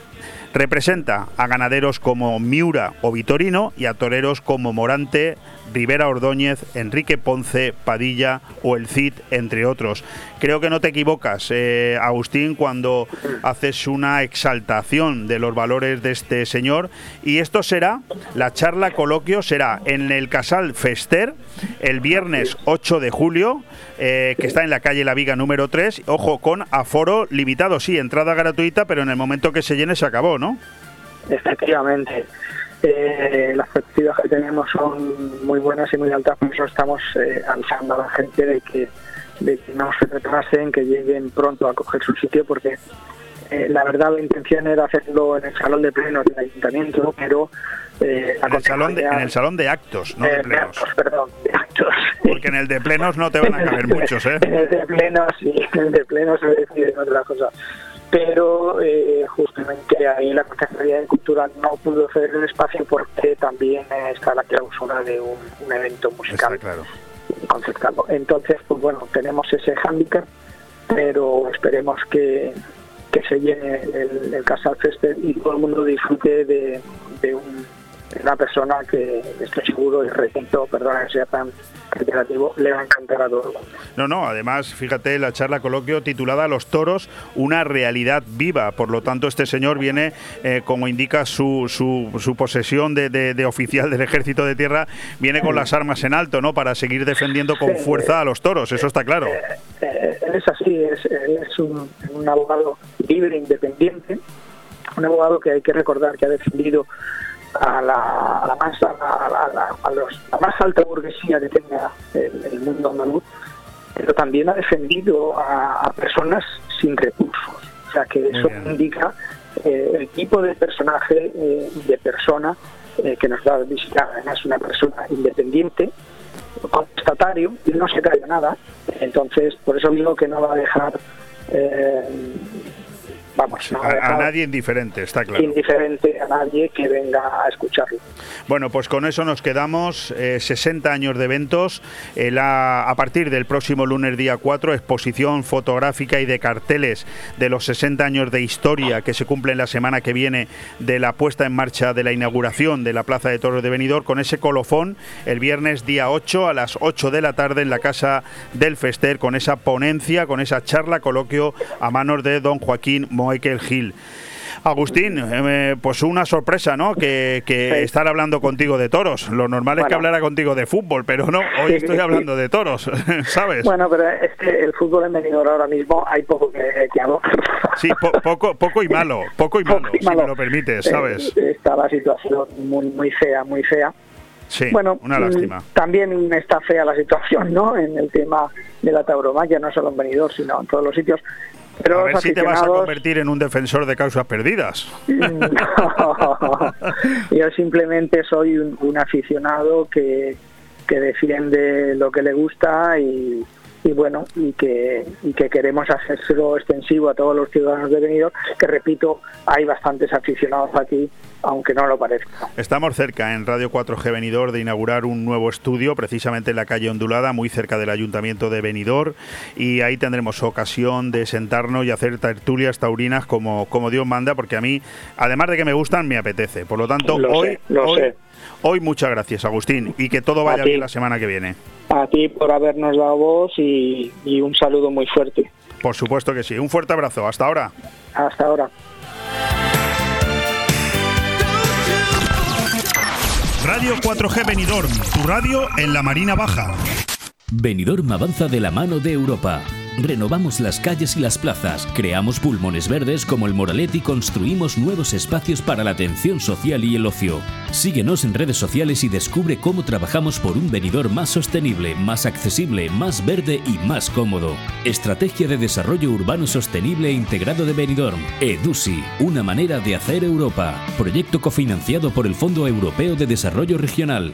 Representa a ganaderos como Miura o Vitorino y a toreros como Morante, Rivera Ordóñez, Enrique Ponce, Padilla o El Cid, entre otros. Creo que no te equivocas, eh, Agustín, cuando haces una exaltación de los valores de este señor. Y esto será, la charla coloquio será en el Casal Fester el viernes 8 de julio, eh, que está en la calle La Viga número 3. Ojo, con aforo limitado, sí, entrada gratuita, pero en el momento que se llene se acabó, ¿no? Efectivamente. Eh, las expectativas que tenemos son muy buenas y muy altas, por eso estamos eh, avisando a la gente de que, de que no se retrasen, que lleguen pronto a coger su sitio, porque eh, la verdad la intención era hacerlo en el salón de plenos del ayuntamiento, pero eh, en, el salón de, en el salón de actos, no de eh, plenos. perdón, de actos. Porque en el de plenos no te van a caber muchos, ¿eh? En el de plenos, sí, en el de plenos se decide otra cosa. Pero eh, justamente ahí la Consejería de Cultura no pudo hacer el espacio porque también está la clausura de un, evento musical. Está claro. Concertado. Entonces, pues bueno, tenemos ese hándicap, pero esperemos que, que se llene el, el Casal Fester y todo el mundo disfrute de, de un una persona que estoy seguro y repito, perdona que sea tan reiterativo, le va a encantar a todo No, no, además, fíjate, la charla coloquio titulada Los toros, una realidad viva. Por lo tanto, este señor viene, eh, como indica su, su, su posesión de, de, oficial del Ejército de Tierra, viene con las armas en alto, ¿no? Para seguir defendiendo con fuerza a los toros, eso está claro. Eh, eh, es así, es, es un, un abogado libre, independiente, un abogado que hay que recordar que ha defendido a la, a la, más, a, los, la más alta burguesía que tenga el, mundo andaluz, pero también ha defendido a, personas sin recursos. O sea que eso indica eh, el tipo de personaje, eh, de persona eh, que nos va a visitar. Además, una persona independiente, constatario, y no se cae nada. Entonces, por eso digo que no va a dejar a, nadie indiferente, está claro. Indiferente a nadie que venga a escucharlo. Bueno, pues con eso nos quedamos. 60 eh, años de eventos. Eh, a partir del próximo lunes día 4, exposición fotográfica y de carteles de los 60 años de historia que se cumplen la semana que viene de la puesta en marcha de la inauguración de la Plaza de Toros de Benidorm con ese colofón el viernes día 8 a las 8 de la tarde en la Casa del Fester con esa ponencia, con esa charla, coloquio a manos de don Joaquín Michael Gil. Agustín, eh, pues una sorpresa, ¿no? Que, estar hablando contigo de toros. Lo normal es que hablara contigo de fútbol, pero no, hoy estoy hablando de toros, ¿sabes? Bueno, pero es que el fútbol en Benidorm ahora mismo hay poco que, que Sí, poco, poco y malo, poco y malo, si me lo permites, eh, ¿sabes? está la situación muy, muy fea, muy fea. Sí, bueno, una lástima. También está fea la situación, ¿no? En el tema de la tauromaquia, no solo en Benidorm, sino en todos los sitios. Pero a ver si te vas a convertir en un defensor de causas perdidas. yo simplemente soy un, aficionado que, que defiende lo que le gusta y, y bueno y que, y que queremos hacérselo extensivo a todos los ciudadanos de Benidorm que repito hay bastantes aficionados aquí aunque no lo parezca. Estamos cerca en Radio 4G Benidorm de inaugurar un nuevo estudio precisamente en la calle Ondulada muy cerca del Ayuntamiento de Benidorm y ahí tendremos ocasión de sentarnos y hacer tertulias taurinas como, como Dios manda porque a mí además de que me gustan me apetece por lo tanto hoy, hoy, hoy muchas gracias Agustín y que todo vaya bien la semana que viene a ti por habernos dado voz y, un saludo muy fuerte. Por supuesto que sí. Un fuerte abrazo. Hasta ahora. Hasta ahora. Radio 4G Benidorm, tu radio en la Marina Baja. Benidorm avanza de la mano de Europa renovamos las calles y las plazas, creamos pulmones verdes como el Moralet y construimos nuevos espacios para la atención social y el ocio. Síguenos en redes sociales y descubre cómo trabajamos por un venidor más sostenible, más accesible, más verde y más cómodo. Estrategia de Desarrollo Urbano Sostenible e Integrado de Benidorm. EDUSI, una manera de hacer Europa. Proyecto cofinanciado por el Fondo Europeo de Desarrollo Regional.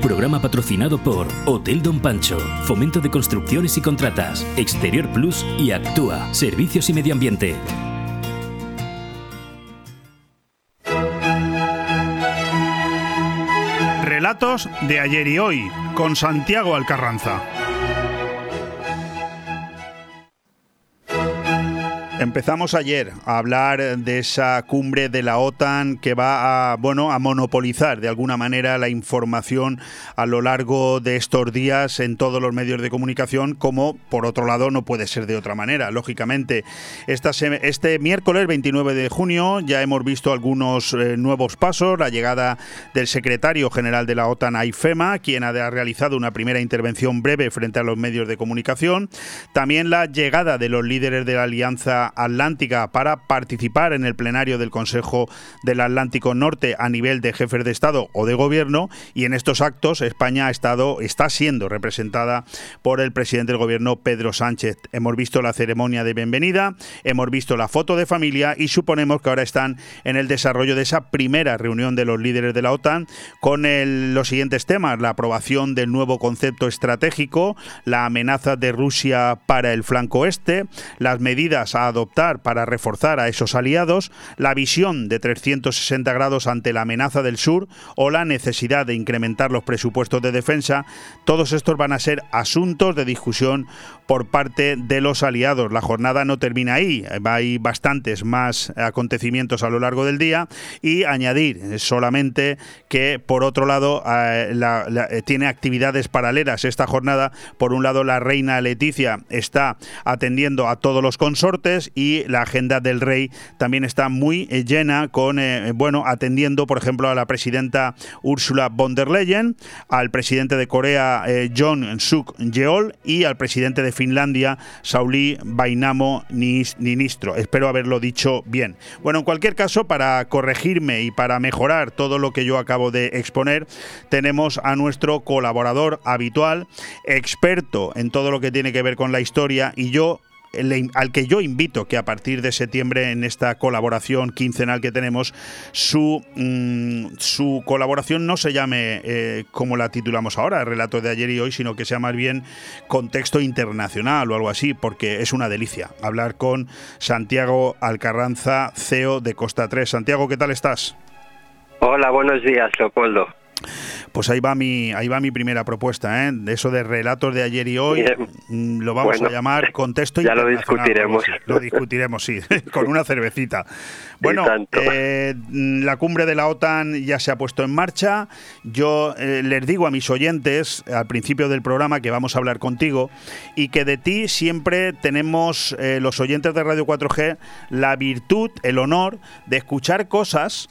Programa patrocinado por Hotel Don Pancho, Fomento de Construcciones y Contratas, Exterior Plus y Actúa, Servicios y Medio Ambiente. Relatos de ayer y hoy con Santiago Alcarranza. Empezamos ayer a hablar de esa cumbre de la OTAN que va a, bueno, a monopolizar de alguna manera la información a lo largo de estos días en todos los medios de comunicación, como por otro lado no puede ser de otra manera, lógicamente. Esta este miércoles 29 de junio ya hemos visto algunos eh, nuevos pasos, la llegada del secretario general de la OTAN a IFEMA, quien ha realizado una primera intervención breve frente a los medios de comunicación, también la llegada de los líderes de la Alianza Atlántica para participar en el plenario del Consejo del Atlántico Norte a nivel de jefes de Estado o de Gobierno y en estos actos España ha estado, está siendo representada por el presidente del Gobierno Pedro Sánchez. Hemos visto la ceremonia de bienvenida, hemos visto la foto de familia y suponemos que ahora están en el desarrollo de esa primera reunión de los líderes de la OTAN con los siguientes temas, la aprobación del nuevo concepto estratégico, la amenaza de Rusia para el flanco oeste, las medidas a adoptar para reforzar a esos aliados, la visión de 360 grados ante la amenaza del sur o la necesidad de incrementar los presupuestos de defensa, todos estos van a ser asuntos de discusión por parte de los aliados. La jornada no termina ahí, hay bastantes más acontecimientos a lo largo del día y añadir solamente que por otro lado eh, eh, tiene actividades paralelas esta jornada. Por un lado la reina Leticia está atendiendo a todos los consortes y la agenda del rey también está muy eh, llena con, eh, bueno, atendiendo, por ejemplo, a la presidenta Ursula von der Leyen, al presidente de Corea eh, John Suk Yeol y al presidente de Finlandia Sauli Bainamo Ninistro. Espero haberlo dicho bien. Bueno, en cualquier caso, para corregirme y para mejorar todo lo que yo acabo de exponer, tenemos a nuestro colaborador habitual, experto en todo lo que tiene que ver con la historia y yo al que yo invito que a partir de septiembre en esta colaboración quincenal que tenemos, su, mm, su colaboración no se llame eh, como la titulamos ahora, el relato de ayer y hoy, sino que sea más bien contexto internacional o algo así, porque es una delicia hablar con Santiago Alcarranza, CEO de Costa 3. Santiago, ¿qué tal estás? Hola, buenos días, Leopoldo. Pues ahí va mi, ahí va mi primera propuesta, ¿eh? De eso de relatos de ayer y hoy, mm, lo vamos a llamar contexto Ya lo discutiremos. Lo discutiremos, sí, con una cervecita. Bueno, eh, mm, la cumbre de la OTAN ya se ha puesto en marcha. Yo eh, les digo a mis oyentes al principio del programa que vamos a hablar contigo y que de ti siempre tenemos eh, los oyentes de Radio 4G la virtud, el honor de escuchar cosas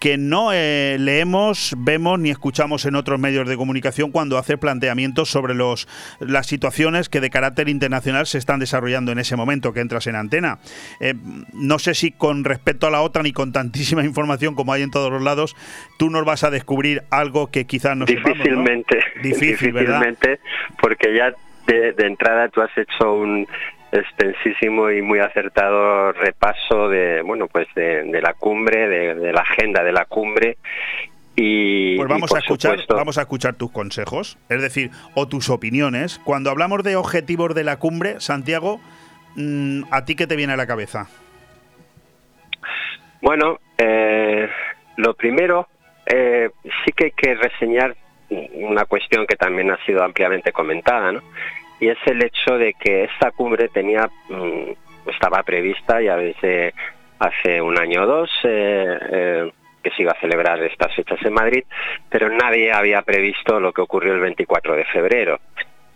que no eh, leemos, vemos ni escuchamos en otros medios de comunicación cuando hace planteamientos sobre los, las situaciones que de carácter internacional se están desarrollando en ese momento que entras en antena. Eh, no sé si con respecto a la OTAN y con tantísima información como hay en todos los lados, tú nos vas a descubrir algo que quizás no Difícilmente. Difícil, Difícilmente, porque ya de, de entrada tú has hecho un extensísimo y muy acertado repaso de bueno pues de, la cumbre de, la agenda de la cumbre. Y pues vamos a escuchar vamos a escuchar tus consejos es decir o tus opiniones. Cuando hablamos de objetivos de la cumbre Santiago mm, a ti qué te viene a la cabeza bueno eh, lo primero eh, sí que hay que reseñar una cuestión que también ha sido ampliamente comentada no y es el hecho de que esta cumbre mm, estaba prevista ya desde hace un año o dos eh, eh, que se iba a celebrar estas fechas en Madrid, pero nadie había previsto lo que ocurrió el 24 de febrero.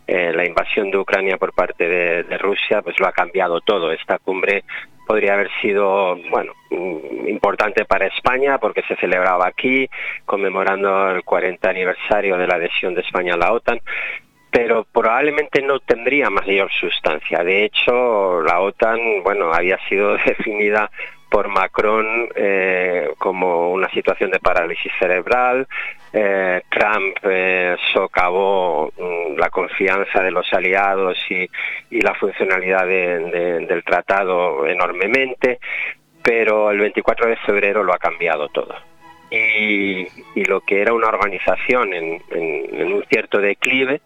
Eh, la invasión de Ucrania por parte de, de, Rusia pues lo ha cambiado todo. Esta cumbre podría haber sido bueno mm, importante para España porque se celebraba aquí conmemorando el 40 aniversario de la adhesión de España a la OTAN pero probablemente no tendría mayor sustancia. De hecho, la OTAN, bueno, había sido definida por Macron eh, como una situación de parálisis cerebral. Eh, Trump eh, socavó mm, la confianza de los aliados y, la funcionalidad del tratado enormemente, pero el 24 de febrero lo ha cambiado todo y, lo que era una organización en, un cierto declive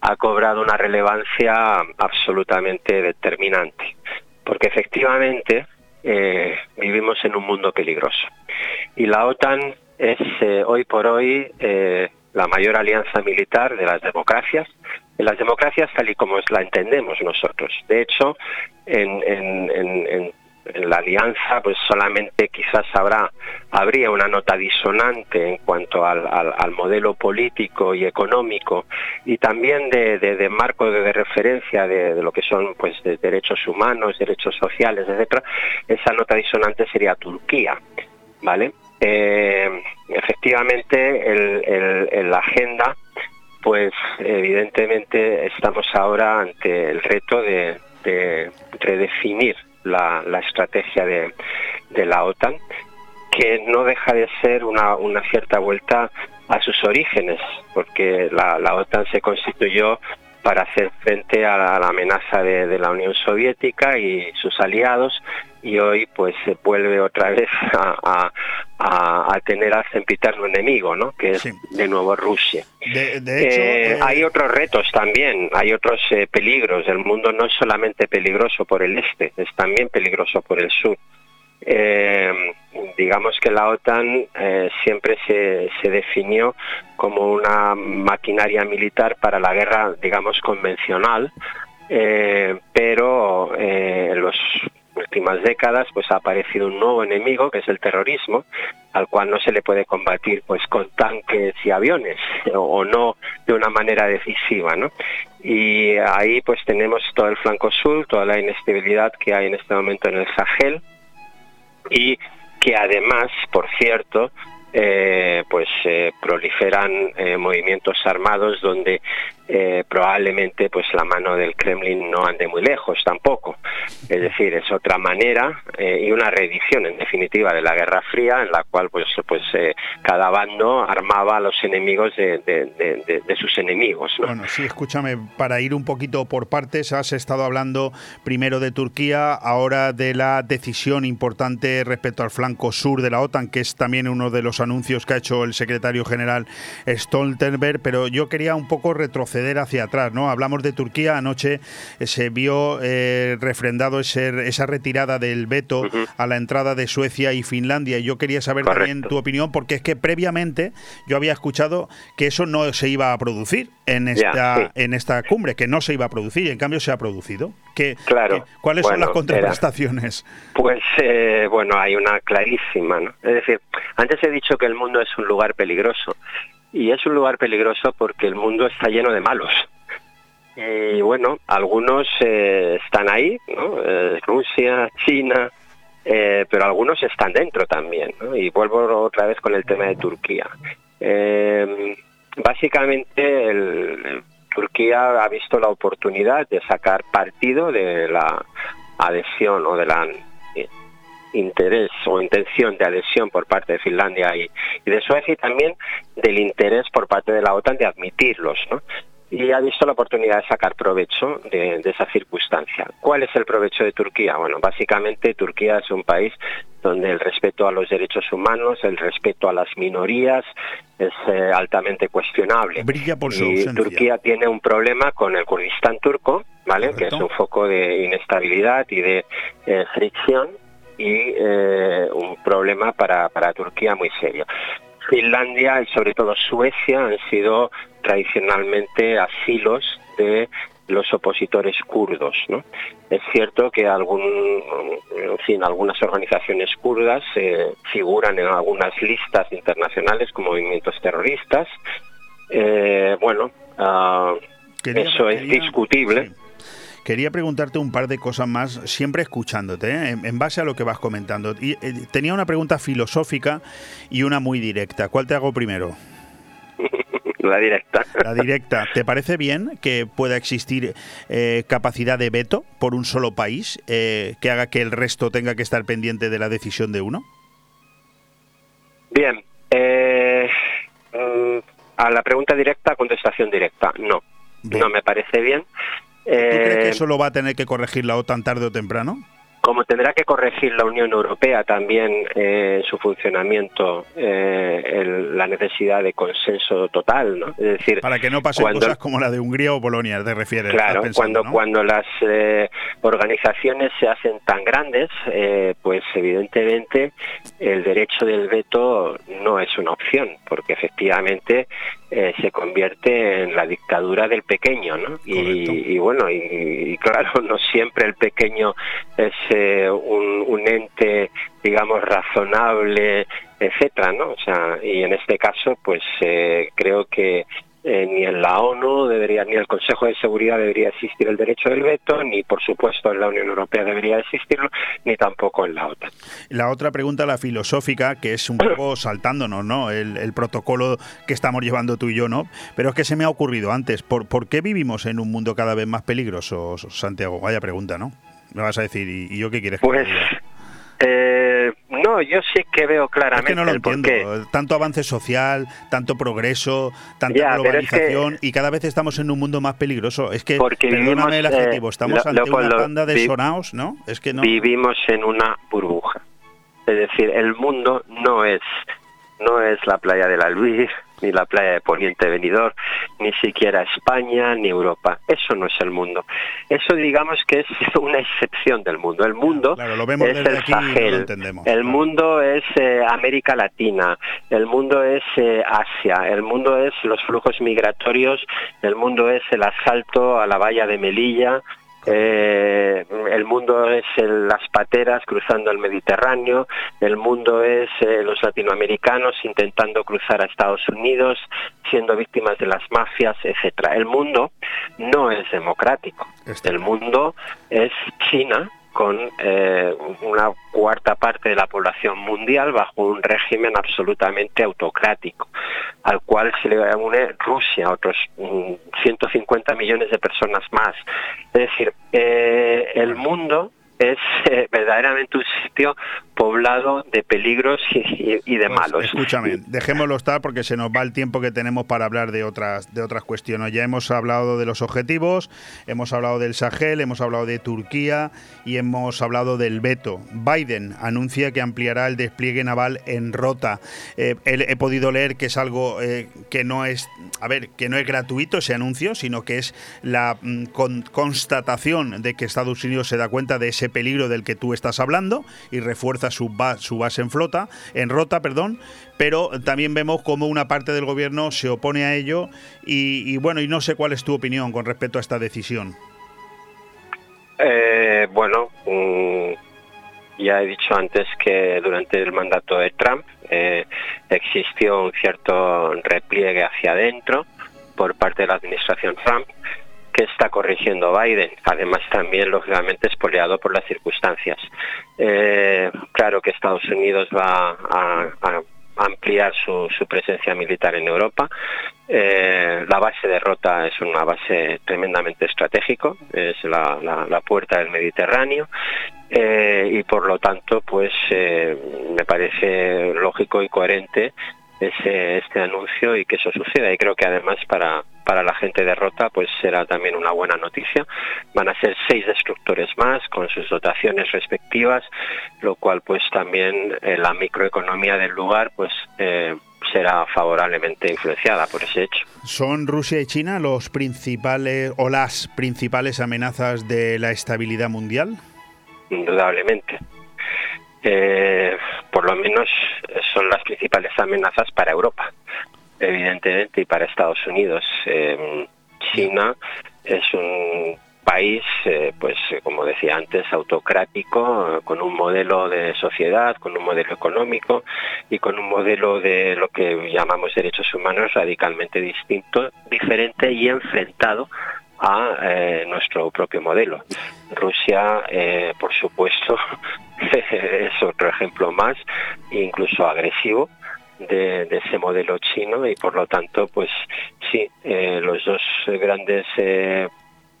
ha cobrado una relevancia absolutamente determinante, porque efectivamente eh, vivimos en un mundo peligroso. Y la OTAN es eh, hoy por hoy eh, la mayor alianza militar de las democracias, en las democracias tal y como la entendemos nosotros. De hecho, en, en, la alianza pues solamente quizás habrá habría una nota disonante en cuanto al, al, modelo político y económico y también de, de, marco de, referencia de, lo que son pues de derechos humanos derechos sociales etcétera esa nota disonante sería Turquía vale eh, efectivamente en la agenda pues evidentemente estamos ahora ante el reto de, redefinir la, estrategia de, la OTAN, que no deja de ser una, cierta vuelta a sus orígenes, porque la, la OTAN se constituyó para hacer frente a la, amenaza de, la Unión Soviética y sus aliados y hoy pues se vuelve otra vez a, tener al sempiterno enemigo, ¿no? que es de nuevo Rusia. De, hecho, eh, eh, hay otros retos también, hay otros eh, peligros. El mundo no es solamente peligroso por el este, es también peligroso por el sur. Eh, digamos que la OTAN eh, siempre se, definió como una maquinaria militar para la guerra, digamos, convencional, eh, pero en las últimas décadas pues ha aparecido un nuevo enemigo que es el terrorismo al cual no se le puede combatir pues con tanques y aviones o, no de una manera decisiva ¿no? y ahí pues tenemos todo el flanco sur toda la inestabilidad que hay en este momento en el Sahel y que además, por cierto, eh, pues eh, proliferan eh, movimientos armados donde probablemente pues la mano del Kremlin no ande muy lejos tampoco. Es decir es otra manera y una reedición en definitiva de la Guerra Fría en la cual pues pues cada bando armaba a los enemigos de, sus enemigos bueno sí escúchame para ir un poquito por partes has estado hablando primero de Turquía ahora de la decisión importante respecto al flanco sur de la OTAN que es también uno de los anuncios que ha hecho el secretario general Stoltenberg, pero yo quería un poco retroceder hacia atrás, ¿no? Hablamos de Turquía, anoche eh, se vio eh, refrendado ese, esa retirada del veto a la entrada de Suecia y Finlandia, y yo quería saber también tu opinión, porque es que previamente yo había escuchado que eso no se iba a producir en esta, en esta cumbre, que no se iba a producir, y en cambio se ha producido. ¿Qué, claro. ¿Cuáles son las contraprestaciones? Pues eh, bueno, hay una clarísima, ¿no? Es decir, antes he dicho que el mundo es un lugar peligroso, y es un lugar peligroso porque el mundo está lleno de malos. Y bueno, algunos eh, están ahí, ¿no? Eh, Rusia, China, pero algunos están dentro también, ¿no? Y vuelvo otra vez con el tema de Turquía. básicamente el, Turquía ha visto la oportunidad de sacar partido de la adhesión o de la eh, interés o intención de adhesión por parte de Finlandia y, de Suecia y también del interés por parte de la OTAN de admitirlos. ¿no? y ha visto la oportunidad de sacar provecho de, esa circunstancia. ¿Cuál es el provecho de Turquía? Bueno, básicamente Turquía es un país donde el respeto a los derechos humanos, el respeto a las minorías es eh, altamente cuestionable. Brilla por su y Turquía tiene un problema con el Kurdistán turco, ¿vale? Que es un foco de inestabilidad y de eh, fricción y eh, un problema para, para Turquía muy serio. Finlandia y sobre todo Suecia han sido tradicionalmente asilos de los opositores kurdos. ¿no? Es cierto que algún, en fin, algunas organizaciones kurdas eh, figuran en algunas listas internacionales como movimientos terroristas. Eh, bueno, ah, eso es discutible. Quería preguntarte un par de cosas más, siempre escuchándote, ¿eh? en, base a lo que vas comentando. Y, tenía una pregunta filosófica y una muy directa. ¿Cuál te hago primero? La directa. La directa. ¿Te parece bien que pueda existir eh, capacidad de veto por un solo país eh, que haga que el resto tenga que estar pendiente de la decisión de uno? Bien. Eh, mm, a la pregunta directa, contestación directa. No. No me parece bien. ¿Tú crees que eso lo va a tener que corregir la OTAN tarde o temprano? Como tendrá que corregir la Unión Europea también eh, en su funcionamiento eh, la necesidad de consenso total, ¿no? Es decir, para que no pasen cosas como la de Hungría o Polonia, te refieres. Claro, cuando cuando las eh, organizaciones se hacen tan grandes, pues evidentemente el derecho del veto no es una opción, porque efectivamente se convierte en la dictadura del pequeño, ¿no? Y, bueno, y claro, no siempre el pequeño es eh, un, ente, digamos, razonable, etcétera, ¿no? O sea, y en este caso, pues eh, creo que eh, ni en la ONU debería, ni el Consejo de Seguridad debería existir el derecho del veto, ni por supuesto en la Unión Europea debería existirlo, ni tampoco en la OTAN. La otra pregunta, la filosófica, que es un poco saltándonos, ¿no? El, protocolo que estamos llevando tú y yo, ¿no? Pero es que se me ha ocurrido antes, ¿por, ¿por qué vivimos en un mundo cada vez más peligroso, Santiago? Vaya pregunta, ¿no? Me vas a decir, ¿y, yo qué quieres pues, eh, no, yo sí que veo claramente es que no lo entiendo. Tanto avance social, tanto progreso, tanta globalización y cada vez estamos en un mundo más peligroso. Es que, porque perdóname el adjetivo, eh, estamos ante una banda de sonaos, ¿no? Es que no. Vivimos en una burbuja. Es decir, el mundo no es no es la playa de la Luis, ni la playa de Poniente Venidor, ni siquiera España, ni Europa. Eso no es el mundo. Eso digamos que es una excepción del mundo. El mundo es el Sahel, el mundo es eh, América Latina, el mundo es eh, Asia, el mundo es los flujos migratorios, el mundo es el asalto a la valla de Melilla, eh, el mundo es las pateras cruzando el Mediterráneo, el mundo es eh, los latinoamericanos intentando cruzar a Estados Unidos, siendo víctimas de las mafias, etcétera. El mundo no es democrático. El mundo es China con eh, una cuarta parte de la población mundial bajo un régimen absolutamente autocrático, al cual se le une Rusia, otros 150 mm, millones de personas más. Es decir, eh, el mundo es eh, verdaderamente un sitio poblado de peligros y, de pues, malos. Escúchame, dejémoslo estar porque se nos va el tiempo que tenemos para hablar de otras, de otras cuestiones. Ya hemos hablado de los objetivos, hemos hablado del Sahel, hemos hablado de Turquía y hemos hablado del veto. Biden anuncia que ampliará el despliegue naval en Rota. Eh, he, podido leer que es algo eh, que no es, a ver, que no es gratuito ese anuncio, sino que es la mm, constatación de que Estados Unidos se da cuenta de ese peligro del que tú estás hablando y refuerza su, base en flota, en rota, perdón, pero también vemos como una parte del gobierno se opone a ello y, bueno, y no sé cuál es tu opinión con respecto a esta decisión. Eh, bueno, mm, ya he dicho antes que durante el mandato de Trump eh, existió un cierto repliegue hacia adentro por parte de la administración Trump que está corrigiendo Biden. Además, también, lógicamente, espoleado por las circunstancias. Eh, claro que Estados Unidos va a, ampliar su, presencia militar en Europa. Eh, la base de Rota es una base tremendamente estratégico, es la, puerta del Mediterráneo eh, y por lo tanto, pues me parece lógico y coherente ese, este anuncio y que eso suceda. Y creo que además para, para la gente de Rota pues será también una buena noticia. Van a ser seis destructores más con sus dotaciones respectivas, lo cual pues también eh, la microeconomía del lugar pues eh, será favorablemente influenciada por ese hecho. ¿Son Rusia y China los principales o las principales amenazas de la estabilidad mundial? Indudablemente. Eh, por lo menos son las principales amenazas para Europa, evidentemente, y para Estados Unidos. Eh, China es un país, eh, pues como decía antes, autocrático, con un modelo de sociedad, con un modelo económico y con un modelo de lo que llamamos derechos humanos radicalmente distinto, diferente y enfrentado a eh, nuestro propio modelo. Rusia, eh, por supuesto, es otro ejemplo más, incluso agresivo, de, ese modelo chino y por lo tanto, pues sí, eh, los dos grandes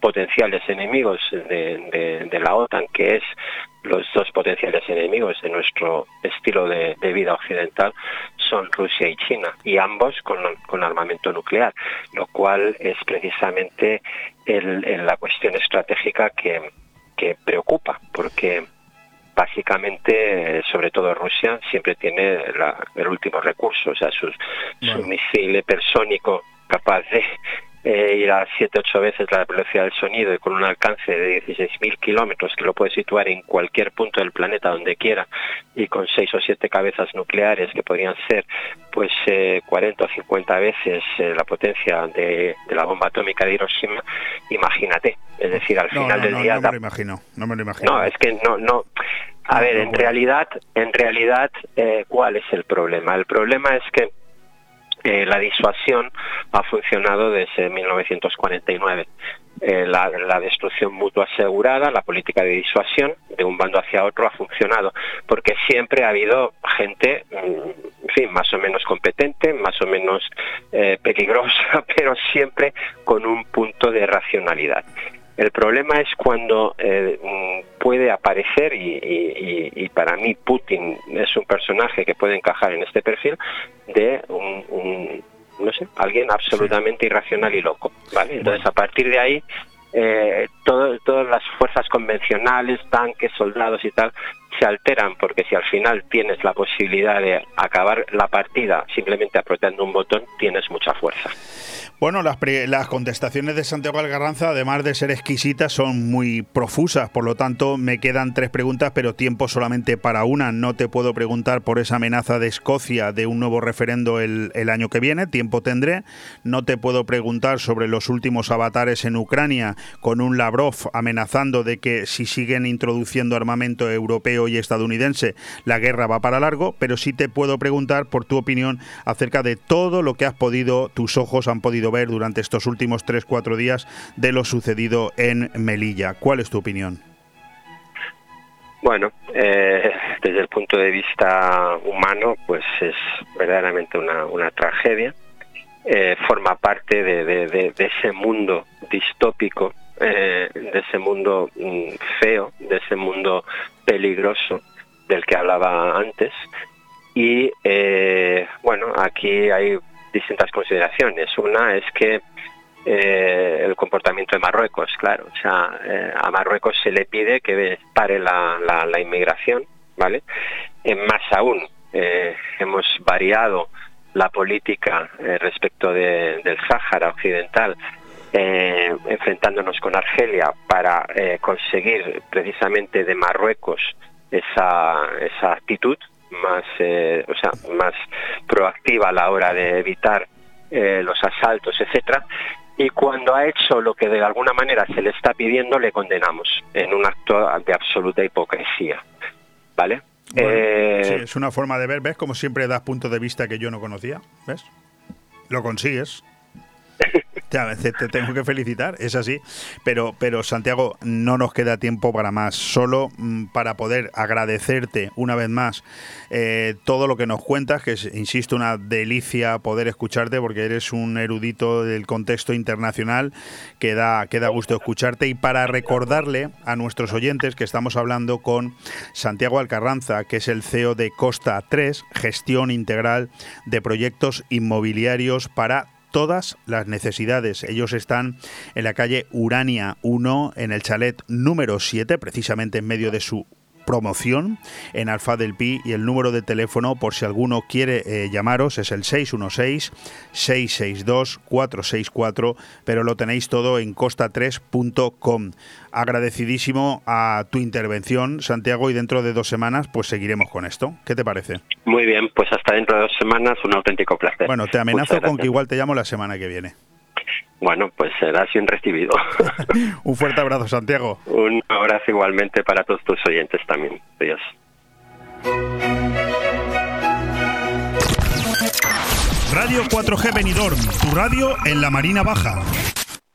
potenciales enemigos de, la OTAN, que es los dos potenciales enemigos de nuestro estilo de, vida occidental, son Rusia y China, y ambos con, armamento nuclear, lo cual es precisamente la cuestión estratégica que, preocupa, porque básicamente, sobre todo Rusia, siempre tiene el último recurso, o sea, su, su misil hipersónico capaz de eh, ir a 7-8 veces la velocidad del sonido y con un alcance de 16.000 kilómetros que lo puede situar en cualquier punto del planeta donde quiera y con 6 o 7 cabezas nucleares que podrían ser pues eh, 40 o 50 veces eh, la potencia de, la bomba atómica de Hiroshima, imagínate, es decir, al final del día... No me lo imagino, no me lo imagino. No, es que no... no a ver, en realidad, en realidad, eh, ¿cuál es el problema? El problema es que la disuasión ha funcionado desde 1949. Eh, la, destrucción mutua asegurada, la política de disuasión de un bando hacia otro ha funcionado, porque siempre ha habido gente, mm, en fin, más o menos competente, más o menos eh, peligrosa, pero siempre con un punto de racionalidad. El problema es cuando eh, puede aparecer, y, para mí Putin es un personaje que puede encajar en este perfil, de un, no sé, alguien absolutamente irracional y loco. ¿vale? Entonces, a partir de ahí, eh, todas las fuerzas convencionales, tanques, soldados y tal, se alteran porque si al final tienes la posibilidad de acabar la partida simplemente apretando un botón, tienes mucha fuerza. Bueno, las, las, contestaciones de Santiago Algarranza, además de ser exquisitas, son muy profusas. Por lo tanto, me quedan tres preguntas, pero tiempo solamente para una. No te puedo preguntar por esa amenaza de Escocia de un nuevo referendo el, el año que viene. Tiempo tendré. No te puedo preguntar sobre los últimos avatares en Ucrania con un Lavrov amenazando de que si siguen introduciendo armamento europeo y estadounidense, la guerra va para largo. Pero sí te puedo preguntar por tu opinión acerca de todo lo que has podido, tus ojos han podido ver durante estos últimos 3-4 días de lo sucedido en Melilla. ¿Cuál es tu opinión? Bueno, eh, desde el punto de vista humano, pues es verdaderamente una, tragedia. Eh, forma parte de, ese mundo distópico, eh, de ese mundo mm, feo, de ese mundo peligroso del que hablaba antes. Y bueno, aquí hay distintas consideraciones. Una es que eh, el comportamiento de Marruecos, claro, o sea, eh, a Marruecos se le pide que pare la, inmigración, ¿vale? Eh, más aún, hemos variado la política respecto del Sáhara Occidental, enfrentándonos con Argelia para conseguir precisamente de Marruecos esa, esa actitud, más, eh, o sea, más proactiva a la hora de evitar eh, los asaltos, etcétera. Y cuando ha hecho lo que de alguna manera se le está pidiendo, le condenamos en un acto de absoluta hipocresía. ¿Vale? Eh, es una forma de ver, ¿ves? Como siempre das puntos de vista que yo no conocía, ¿ves? Lo consigues. Te, te, tengo que felicitar, es así. Pero, pero Santiago, no nos queda tiempo para más. Solo mm, para poder agradecerte una vez más eh, todo lo que nos cuentas, que es, insisto, una delicia poder escucharte porque eres un erudito del contexto internacional que da, que da gusto escucharte. Y para recordarle a nuestros oyentes que estamos hablando con Santiago Alcarranza, que es el CEO de Costa 3, gestión integral de proyectos inmobiliarios para todas las necesidades. Ellos están en la calle Urania 1, en el chalet número 7, precisamente en medio de su promoción en Alfa del Pi y el número de teléfono por si alguno quiere eh, llamaros es el 616-662-464, pero lo tenéis todo en costa3.com. Agradecidísimo a tu intervención, Santiago, y dentro de dos semanas pues seguiremos con esto. ¿Qué te parece? Muy bien, pues hasta dentro de dos semanas un auténtico placer. Bueno, te amenazo con que igual te llamo la semana que viene. Bueno, pues será bien recibido. Un fuerte abrazo, Santiago. Un abrazo igualmente para todos tus oyentes también. Adiós. Radio 4G Benidorm, tu radio en la Marina Baja.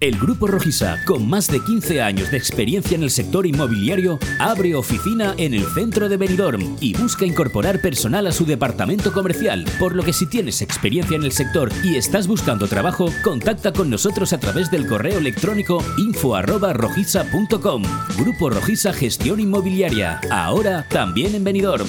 El Grupo Rojisa, con más de 15 años de experiencia en el sector inmobiliario, abre oficina en el centro de Benidorm y busca incorporar personal a su departamento comercial, por lo que si tienes experiencia en el sector y estás buscando trabajo, contacta con nosotros a través del correo electrónico info@rojisa.com. Grupo Rojisa Gestión Inmobiliaria, ahora también en Benidorm.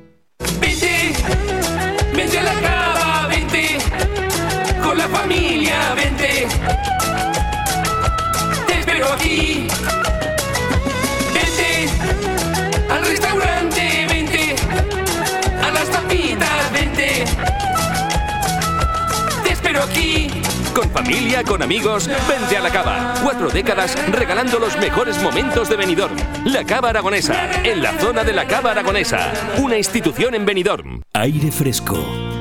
Aquí. Vente al restaurante, vente a las tapitas, vente. Te espero aquí. Con familia, con amigos, vente a la cava. Cuatro décadas regalando los mejores momentos de Benidorm. La Cava Aragonesa, en la zona de la Cava Aragonesa. Una institución en Benidorm. Aire Fresco.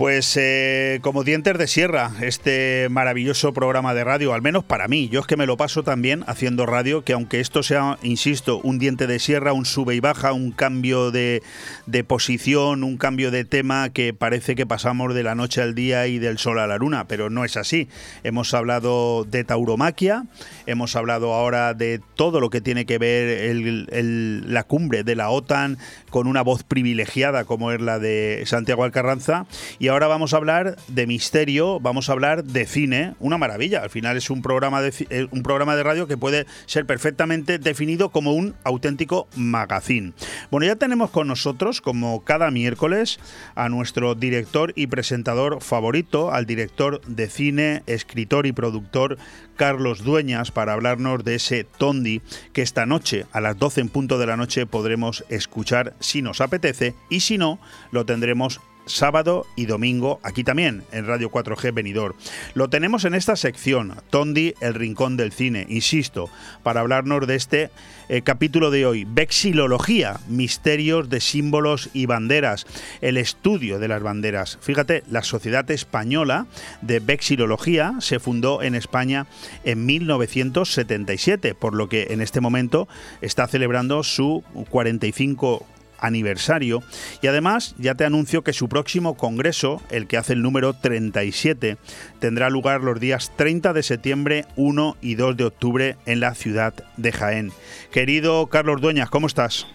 Pues eh, como dientes de sierra, este maravilloso programa de radio, al menos para mí, yo es que me lo paso también haciendo radio, que aunque esto sea, insisto, un diente de sierra, un sube y baja, un cambio de, de posición, un cambio de tema, que parece que pasamos de la noche al día y del sol a la luna, pero no es así. Hemos hablado de tauromaquia, hemos hablado ahora de todo lo que tiene que ver el- la cumbre de la OTAN con una voz privilegiada como es la de Santiago Alcarranza. Y ahora vamos a hablar de misterio, vamos a hablar de cine, una maravilla. Al final es un programa de, eh, un programa de radio que puede ser perfectamente definido como un auténtico magazine. Bueno, ya tenemos con nosotros, como cada miércoles, a nuestro director y presentador favorito, al director de cine, escritor y productor Carlos Dueñas para hablarnos de ese Tondi que esta noche a las 12 en punto de la noche podremos escuchar si nos apetece y si no lo tendremos sábado y domingo aquí también en Radio 4G Benidorm. Lo tenemos en esta sección, Tondi, el rincón del cine, insisto, para hablarnos de este eh, capítulo de hoy, Vexilología, misterios de símbolos y banderas, el estudio de las banderas. Fíjate, la Sociedad Española de Vexilología se fundó en España en 1977, por lo que en este momento está celebrando su 45 aniversario y además ya te anuncio que su próximo congreso, el que hace el número 37, tendrá lugar los días 30 de septiembre, 1 y 2 de octubre en la ciudad de Jaén. Querido Carlos Dueñas, ¿cómo estás?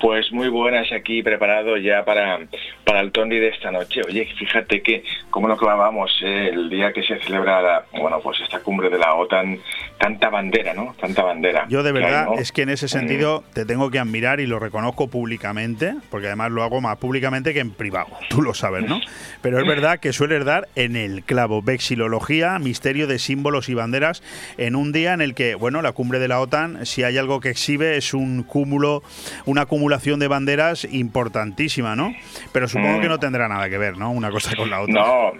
Pues muy buenas aquí, preparado ya para, para el Tondi de esta noche. Oye, fíjate que, como lo clavamos, eh, el día que se celebra, la- bueno, pues esta cumbre de la OTAN, tanta bandera, ¿no? Tanta bandera. Yo de verdad ¿no? es que en ese sentido te tengo que admirar y lo reconozco públicamente, porque además lo hago más públicamente que en privado, tú lo sabes, ¿no? Pero es verdad que sueles dar en el clavo, vexilología, misterio de símbolos y banderas, en un día en el que, bueno, la cumbre de la OTAN, si hay algo que exhibe es un cúmulo, una acumulación de banderas importantísima, ¿no? Pero supongo Mm. que no tendrá nada que ver, ¿no? Una cosa con la otra. No,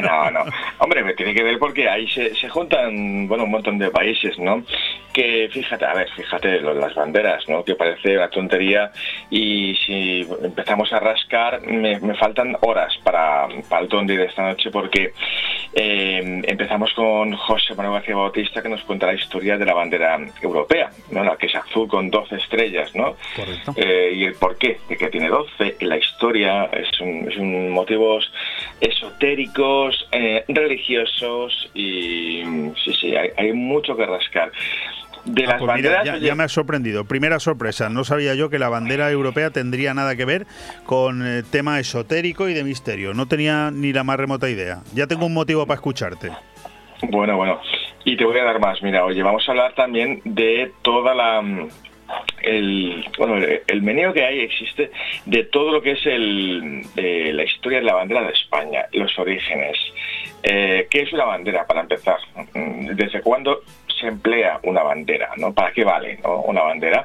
no, no. Hombre, me tiene que ver porque ahí se, se juntan, bueno, un montón de países, ¿no? Que fíjate, a ver, fíjate lo de las banderas, ¿no? Que parece una tontería y si empezamos a rascar, me, me faltan horas para, para el tondi de esta noche porque eh, empezamos con José Manuel García Bautista que nos cuenta la historia de la bandera europea, ¿no? la que es azul con 12 estrellas, ¿no? Eh, y el por qué, de que tiene 12, la historia, es un, es un motivos esotéricos, eh, religiosos y sí, sí, hay, hay mucho que rascar. De Ah, las pues mira, ya, ya me ha sorprendido. Primera sorpresa. No sabía yo que la bandera europea tendría nada que ver con eh, tema esotérico y de misterio. No tenía ni la más remota idea. Ya tengo un motivo para escucharte. Bueno, bueno. Y te voy a dar más. Mira, oye, vamos a hablar también de toda la mm, el bueno el, el meneo que hay existe de todo lo que es el eh, la historia de la bandera de España, los orígenes. Eh, ¿Qué es una bandera para empezar? Mm, ¿Desde cuándo se emplea una bandera? ¿no? ¿Para qué vale ¿no? una bandera?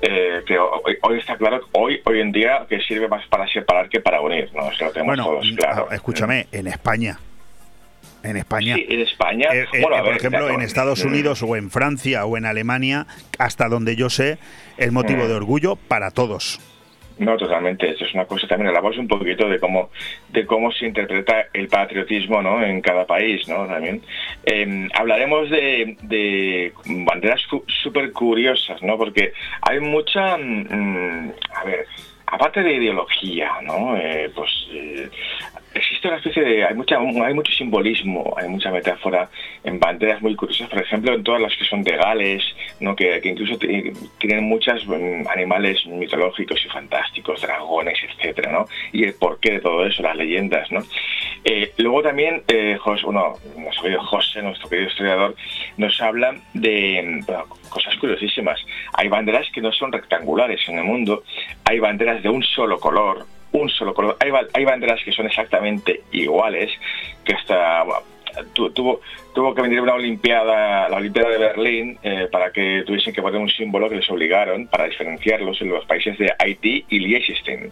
Eh, que hoy, hoy está claro, hoy hoy en día que sirve más para separar que para unir, ¿no? Eso lo tenemos Bueno, todos claro. ah, escúchame, en España. En España. Sí, en España. Eh, eh, bueno, a por ver, ejemplo, claro, en Estados mm. Unidos o en Francia o en Alemania, hasta donde yo sé, es motivo Mm. de orgullo para todos. No, totalmente. Esto es una cosa también hablamos un poquito de cómo de cómo se interpreta el patriotismo, ¿no? En cada país, ¿no? También Eh, hablaremos de, de banderas súper curiosas, ¿no? Porque hay mucha, mm, a ver, aparte de ideología, ¿no? Eh, pues eh, existe una especie de hay mucha hay mucho simbolismo, hay mucha metáfora en banderas muy curiosas, por ejemplo, en todas las que son de Gales, ¿no? Que, incluso ti- tienen muchos animales mitológicos y fantásticos, dragones, etcétera, ¿no? Y el porqué de todo eso, las leyendas, ¿no? Eh, luego también, eh, Jos- bueno, nuestro querido José, nuestro querido historiador, nos habla de cosas curiosísimas. Hay banderas que no son rectangulares en el mundo, hay banderas de un solo color, un solo color. Hay, ba- hay banderas que son exactamente iguales, que hasta bueno, tu- tuvo, tuvo que venir una Olimpiada, la Olimpiada de Berlín, eh, para que tuviesen que poner un símbolo que les obligaron para diferenciarlos en los países de Haití y Liechtenstein.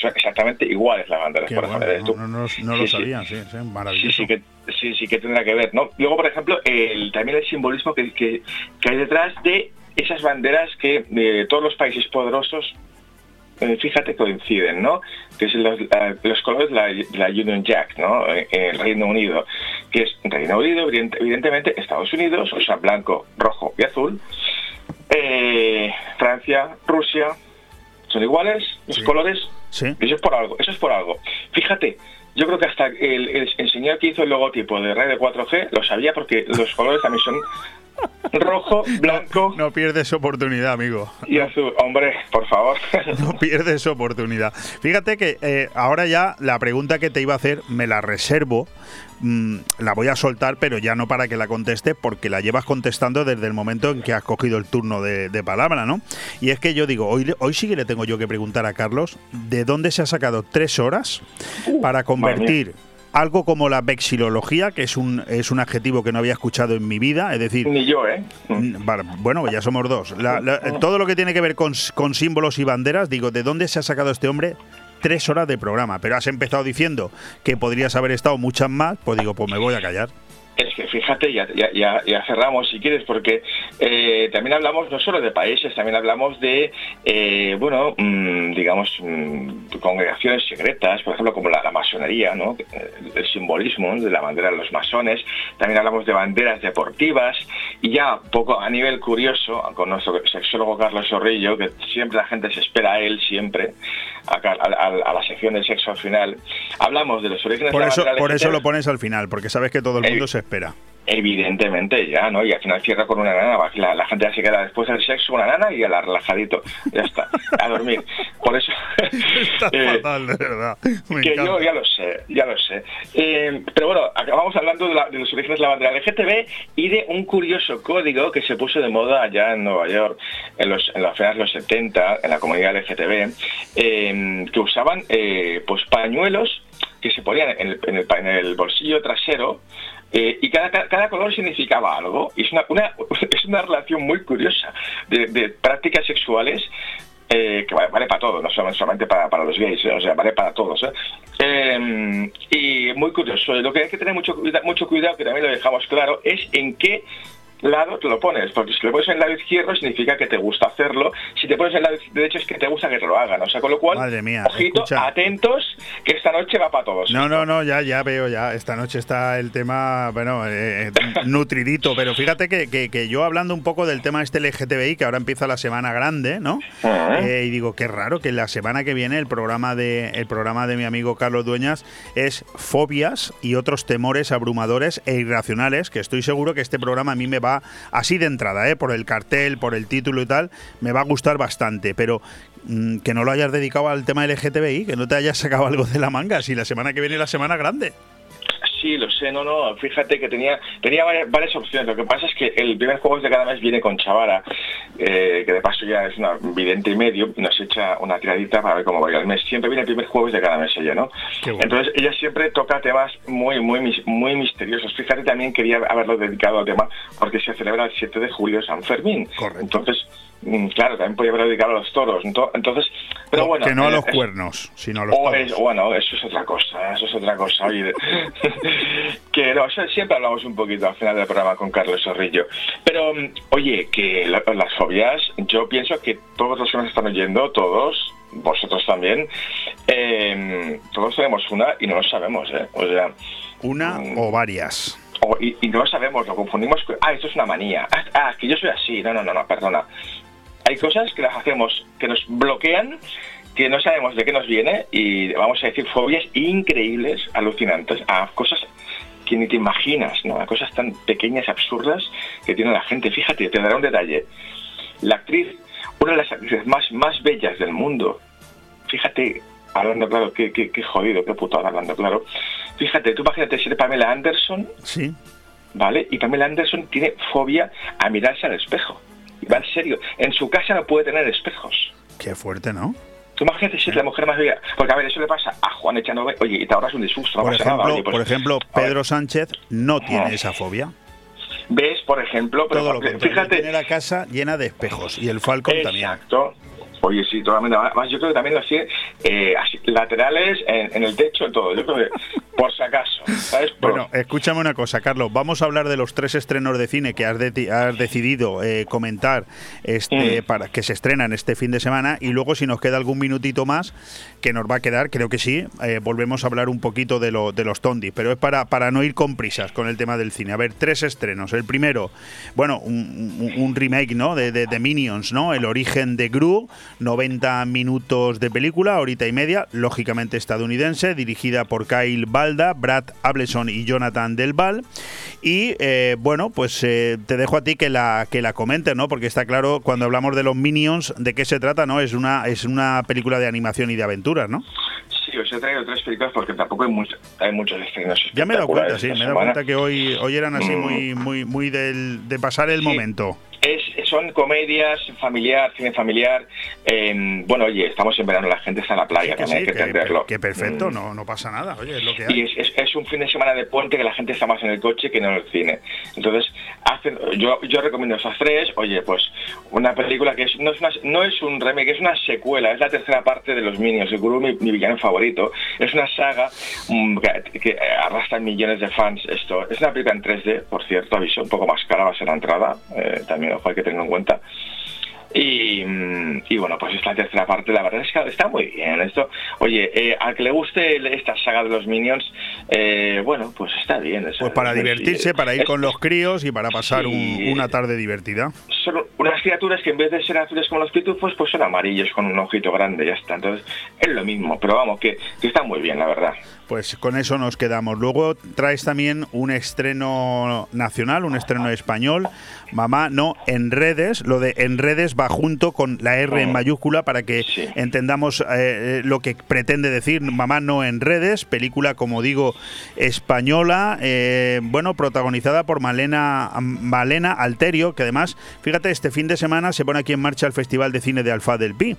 Son exactamente iguales las banderas. Por bueno, ejemplo. no, no- no- no Sí, lo sí. sabía, sí, sí, Sí, maravilloso. sí que, sí, sí que tendrá que ver, ¿no? Luego, por ejemplo, el, también el simbolismo que, que, que hay detrás de esas banderas que eh, todos los países poderosos, eh, fíjate, coinciden, ¿no? Que es los, la- los colores de la, Union Jack, ¿no? En el Reino Unido, que es Reino Unido, evident- evidentemente, Estados Unidos, o sea, blanco, rojo y azul, eh, Francia, Rusia, son iguales los colores Sí. eso es por algo, eso es por algo. Fíjate, yo creo que hasta el, el, el señor que hizo el logotipo de red de 4G lo sabía porque los colores también son rojo, blanco No pierdes oportunidad, amigo. y azul. Hombre, por favor. No pierdes oportunidad. Fíjate que eh, ahora ya la pregunta que te iba a hacer me la reservo. Mm, la voy a soltar, pero ya no para que la conteste, porque la llevas contestando desde el momento en que has cogido el turno de, de palabra, ¿no? Y es que yo digo, hoy, hoy sí que le tengo yo que preguntar a Carlos, ¿de dónde se ha sacado tres horas para convertir algo como la vexilología, que es un, es un adjetivo que no había escuchado en mi vida, es decir, Ni yo, ¿eh? Mm, bueno, ya somos dos. La- la- todo lo que tiene que ver con, con símbolos y banderas, digo, ¿de dónde se ha sacado este hombre? Tres horas de programa, pero has empezado diciendo que podrías haber estado muchas más, pues digo, pues me voy a callar. Es que fíjate, ya, cerramos si quieres, porque eh, también hablamos no solo de países, también hablamos de, eh, bueno, mm, digamos, mm, congregaciones secretas, por ejemplo, como la, la masonería, ¿no? Eh, el simbolismo de la bandera de los masones, también hablamos de banderas deportivas, y ya poco a nivel curioso, con nuestro sexólogo Carlos Zorrillo, que siempre la gente se espera a él, siempre, a, a- a- a la sección del sexo al final, hablamos de los orígenes Por eso, por eso lo pones al final, porque sabes que todo el mundo se espera. Evidentemente ya, ¿no? Y al final cierra con una nana, la, la gente ya se queda después del sexo una nana y a la relajadito, ya está, a dormir. Por eso... Está eh, fatal, de verdad. Me que encanta. yo ya lo sé, ya lo sé. Eh, pero bueno, acabamos hablando de, la- de los orígenes de la bandera LGTB y de un curioso código que se puso de moda allá en Nueva York en los en los finales de los 70, en la comunidad LGTB, eh, que usaban eh, pues pañuelos que se ponían en el, bolsillo trasero eh, y cada, color significaba algo. Y es una, relación muy curiosa de, prácticas sexuales eh, que vale, para todos, no solamente, para, los gays, o sea, vale para todos. ¿eh? Eh, y muy curioso, lo que hay que tener mucho, mucho cuidado, que también lo dejamos claro, es en qué lado te lo pones, porque si lo pones en el lado izquierdo significa que te gusta hacerlo, si te pones en el lado derecho es que te gusta que te lo hagan, o sea, con lo cual, Madre mía, ojito, escucha. atentos, que esta noche va para todos. No, no, no, ya, ya veo, ya. Esta noche está el tema, bueno, eh, nutridito. Pero fíjate que, que- que yo hablando un poco del tema este LGTBI, que ahora empieza la semana grande, ¿no? Ah. Eh, y digo, qué raro que la semana que viene el programa de el programa de mi amigo Carlos Dueñas es fobias y otros temores abrumadores e irracionales, que estoy seguro que este programa a mí me va así de entrada, ¿eh? por el cartel, por el título y tal, me va a gustar bastante, pero mm, que no lo hayas dedicado al tema LGTBI, que no te hayas sacado algo de la manga, si la semana que viene es la semana grande. Sí, lo sé, no, no, fíjate que tenía tenía varias, varias opciones. Lo que pasa es que el primer juego de cada mes viene con Chavara, eh, que de paso ya es una vidente y medio, y nos echa una tiradita para ver cómo va a ir el mes. Siempre viene el primer jueves de cada mes ella, ¿no? Entonces ella siempre toca temas muy, muy, muy misteriosos. Fíjate, también quería haberlo dedicado al tema porque se celebra el 7 de julio San Fermín. Entonces, mm, claro, también podía dedicado a los toros. Ento- Entonces, pero No, bueno. que no a eh, los es- cuernos, sino a los o toros. es- bueno, eso es otra cosa, eso es otra cosa. Oye, que no, siempre hablamos un poquito al final del programa con Carlos Zorrillo. Pero, mm, oye, que la- las fobias, yo pienso que todos los que nos están oyendo, todos, vosotros también, eh, todos tenemos una y no lo sabemos, ¿eh? O sea, Una o varias. o- y, y no lo sabemos, lo confundimos con, ah, esto es una manía, ah, ah, que yo soy así, no, no, no, no, perdona. Hay cosas que las hacemos, que nos bloquean, que no sabemos de qué nos viene y vamos a decir fobias increíbles, alucinantes, a cosas que ni te imaginas, ¿no? A cosas tan pequeñas, absurdas que tiene la gente. Fíjate, te daré un detalle. La actriz, una de las actrices más, más bellas del mundo, fíjate, hablando claro, qué, qué, qué jodido, qué putada hablando claro. Fíjate, tú imagínate ser Pamela Anderson, Sí. ¿vale? Y Pamela Anderson tiene fobia a mirarse al espejo. Va en serio, en su casa no puede tener espejos. Qué fuerte, ¿no? Tú imagínate ser la mujer más bella. Porque a ver, eso le pasa a Juan Echanove, oye, y te ahorras un disgusto, no Por ejemplo, nada. Oye, pues, por ejemplo, Pedro Sánchez no tiene Ah. esa fobia. ¿Ves, por ejemplo? Pero Todo lo fíjate, Tiene la casa llena de espejos y el Falcon también. Exacto. Oye, sí, totalmente. Además, yo creo que también eh, así, laterales, en, en el techo, todo. Yo creo que, por si acaso, ¿sabes? Por- Bueno, escúchame una cosa, Carlos. Vamos a hablar de los tres estrenos de cine que has, de- has decidido eh, comentar este, Mm. para que se estrenan este fin de semana y luego si nos queda algún minutito más que nos va a quedar, creo que sí, eh, volvemos a hablar un poquito de, lo, de los tondis, pero es para, para no ir con prisas con el tema del cine. A ver, tres estrenos. El primero, bueno, un, remake, ¿no? De, de- Minions, ¿no? El origen de Gru, 90 minutos de película, horita y media, lógicamente estadounidense, dirigida por Kyle Balda, Brad Ableson y Jonathan Del Val. Y eh, bueno, pues eh, te dejo a ti que la que la comentes, ¿no? Porque está claro cuando hablamos de los Minions de qué se trata, ¿no? Es una es una película de animación y de aventuras, ¿no? Sí, os he traído tres películas porque tampoco hay, mucho- hay muchos estrenos. Ya me he dado cuenta, sí, me he dado cuenta que hoy hoy eran así Mm. muy muy muy del, de pasar el momento. Es, son comedias familiar, cine familiar. eh, bueno, oye, estamos en verano, la gente está en la playa, Que también sí, hay que que, entenderlo. que perfecto, Mm. no, no pasa nada, oye, es lo que Y hay. es, es- es un fin de semana de puente que la gente está más en el coche que no en el cine. Entonces, hacen, yo, yo recomiendo esas tres. Oye, pues una película que es, no, es una- no es un remake, es una secuela, es la tercera parte de Los Minions. El mi villano favorito. Es una saga mm, que, que arrastra millones de fans. Esto Es una película en 3D, por cierto, aviso, un poco más cara va a ser la entrada. eh, también ojo, hay que tenerlo en cuenta. Y, mm, y bueno, pues esta tercera parte, la verdad es que está muy bien. Esto, oye, eh, al que le guste esta saga de los Minions, eh, bueno, pues está bien. Pues para divertirse, para ir con los críos y para pasar un- una tarde divertida. Son unas criaturas que en vez de ser azules como los pitufos, pues son amarillos con un ojito grande, ya está. Entonces, es lo mismo, pero vamos, que, que está muy bien, la verdad. Pues con eso nos quedamos. Luego traes también un estreno nacional, un estreno español. Mamá, no, en redes. Lo de en redes va junto con la R en mayúscula para que entendamos eh, eh, lo que pretende decir Mamá, no en redes. Película, como digo, española. eh, bueno, protagonizada por Malena, Malena Alterio, que además, fíjate, este fin de semana se pone aquí en marcha el Festival de Cine de Alfa del Pi,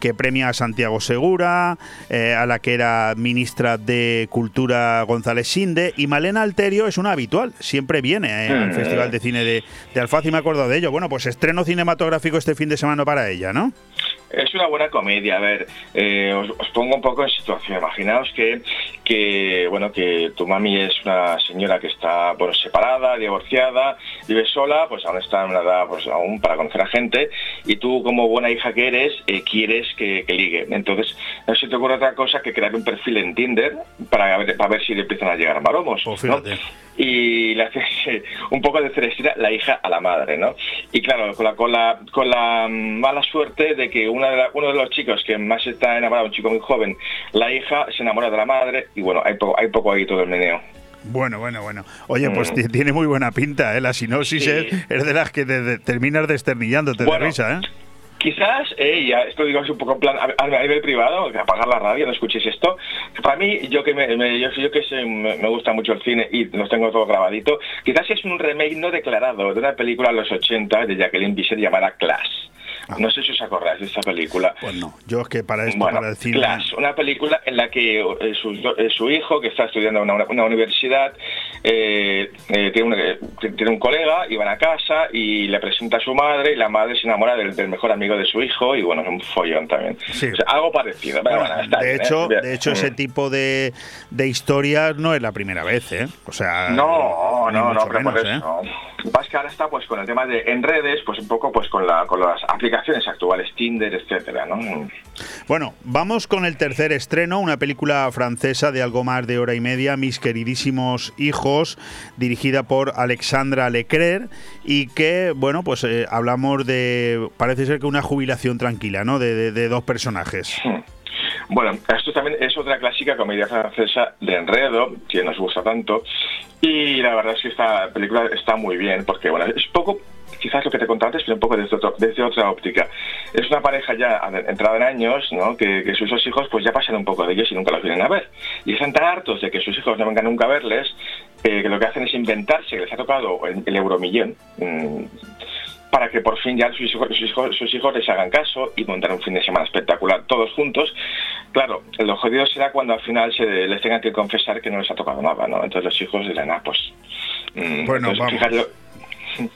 que premia a Santiago Segura, eh, a la que era ministra de Cultura González Sinde, y Malena Alterio es una habitual, siempre viene eh, al Mm. Festival de Cine de, de Alfaz y me acuerdo de ello. Bueno, pues estreno cinematográfico este fin de semana para ella, ¿no? Es una buena comedia. A ver, eh, os, os pongo un poco en situación. Imaginaos que, que, bueno, que tu mami es una señora que está, bueno, separada, divorciada, vive sola, pues aún está en una edad, pues aún para conocer a gente, y tú como buena hija que eres, eh, quieres que, que ligue. Entonces, no se te ocurre otra cosa que crear un perfil en Tinder para ver, para ver si le empiezan a llegar maromos. Pues ¿no? y le hace un poco de celestina la hija a la madre, ¿no? Y claro, con la, con la, con la mala suerte de que una de la- uno de los chicos que más está enamorado, un chico muy joven, la hija se enamora de la madre y bueno, hay, po- hay poco ahí todo el meneo. Bueno, bueno, bueno. Oye, pues Mm. ti- tiene muy buena pinta, ¿eh? La sinopsis Sí. es, es de las que te- te- terminas desternillándote Bueno, de risa, ¿eh? Quizás, eh, ya esto digo así un poco en plan a, a nivel privado, que apagar la radio, no escuchéis esto. Para mí, yo que me, me- yo, yo que sé, me, me gusta mucho el cine y los tengo todo grabadito, quizás es un remake no declarado de una película de los 80 de Jacqueline Bisset llamada No sé si os acordáis de esa película. Pues no, yo es que para esto, Bueno, para. Class, una película en la que eh, su, eh, su hijo, que está estudiando en una, una universidad, eh, tiene, un, tiene un colega y van a casa y le presenta a su madre y la madre se enamora del, del mejor amigo de su hijo y bueno, es un follón también. Sí. O sea, algo parecido. pero Bueno, bueno, de bien, hecho, de hecho ese Mm. tipo de, de historias no es la primera vez, ¿eh? O sea, No, no, no, pero menos, que ahora está pues con el tema de en redes, pues un poco pues con la con las aplicaciones actuales, Tinder, etcétera, ¿no? Bueno, vamos con el tercer estreno, una película francesa de algo más de hora y media, Mis queridísimos hijos, dirigida por Alexandra Leclerc y que, bueno, pues eh, hablamos de, parece ser que una jubilación tranquila, ¿no? De, de- de dos personajes. Bueno, esto también es otra clásica comedia francesa de enredo, que nos gusta tanto. Y la verdad es que esta película está muy bien, porque bueno, es poco, quizás lo que te contaba antes, pero un poco desde, otro- desde otra óptica. Es una pareja ya entrada en años, ¿no? Que, que sus dos hijos pues ya pasan un poco de ellos y nunca los vienen a ver. Y están tan hartos de que sus hijos no vengan nunca a verles, eh, que lo que hacen es inventarse que les ha tocado el, el euromillón. mm, para que por fin ya sus hijos, sus, hijos, sus hijos les hagan caso y montar un fin de semana espectacular todos juntos. Claro, lo jodido será cuando al final se les tengan que confesar que no les ha tocado nada, ¿no? Entonces los hijos dirán, ah, pues... mm, Bueno, entonces, vamos. fíjate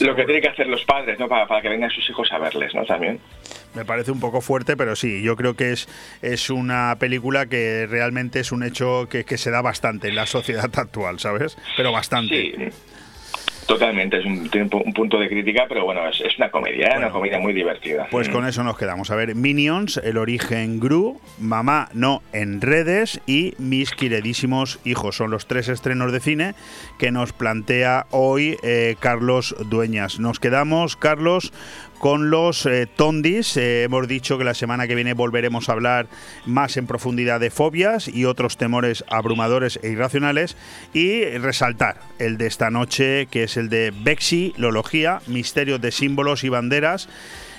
lo, que tienen que hacer los padres, ¿no? Para, para que vengan sus hijos a verles, ¿no? También. Me parece un poco fuerte, pero sí, yo creo que es, es una película que realmente es un hecho que, que se da bastante en la sociedad actual, ¿sabes? Pero bastante. Sí, totalmente. Es un, punto de crítica, pero bueno, es, es una comedia, ¿eh? una comedia muy divertida. Pues Mm. con eso nos quedamos. A ver, Minions, El origen Gru, Mamá no en redes y Mis queridísimos hijos. Son los tres estrenos de cine que nos plantea hoy eh, Carlos Dueñas. Nos quedamos, Carlos, con los eh, Tondis. Eh, hemos dicho que la semana que viene volveremos a hablar más en profundidad de fobias y otros temores abrumadores e irracionales. Y resaltar el de esta noche, que es el de Vexilología, misterios de símbolos y banderas.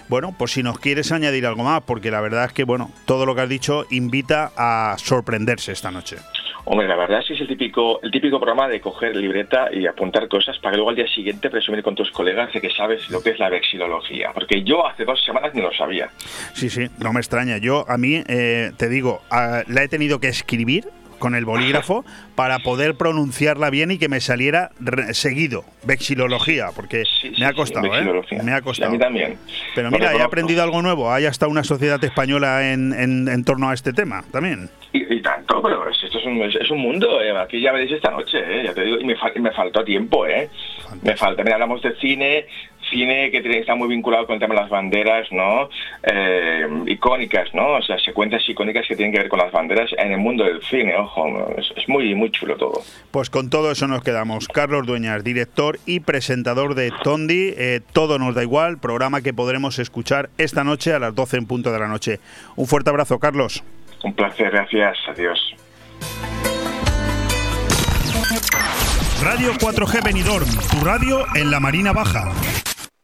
Bueno, pues si nos quieres añadir algo más, porque la verdad es que, bueno, todo lo que has dicho invita a sorprenderse esta noche. Hombre, la verdad es que es el típico, el típico programa de coger libreta y apuntar cosas para que luego al día siguiente presumir con tus colegas de que sabes lo que es la vexilología. Porque yo hace dos semanas ni lo sabía. Sí, sí, no me extraña. Yo, a mí, eh, te digo, ah, la he tenido que escribir con el bolígrafo para poder pronunciarla bien y que me saliera seguido. Vexilología, porque me ha costado, ¿eh? Me ha Sí, a costado. mí también. Pero mira, he aprendido algo nuevo. Hay hasta una sociedad española en, en- en torno a este tema también. Y, y tanto, pero es- esto es un, es, un mundo, eh, aquí ya veréis esta noche, eh, ya te digo, y me, fal- me faltó tiempo, ¿eh? Me falta, mira, hablamos de cine, cine que está muy vinculado con el tema de las banderas, ¿no? Eh, icónicas, ¿no? O sea, secuencias icónicas que tienen que ver con las banderas en el mundo del cine, ojo, es muy, muy chulo todo. Pues con todo eso nos quedamos. Carlos Dueñas, director y presentador de Tondi. Eh, todo nos da igual, programa que podremos escuchar esta noche a las 12 en punto de la noche. Un fuerte abrazo, Carlos. Un placer, gracias, adiós. Radio 4G Benidorm, tu radio en la Marina Baja.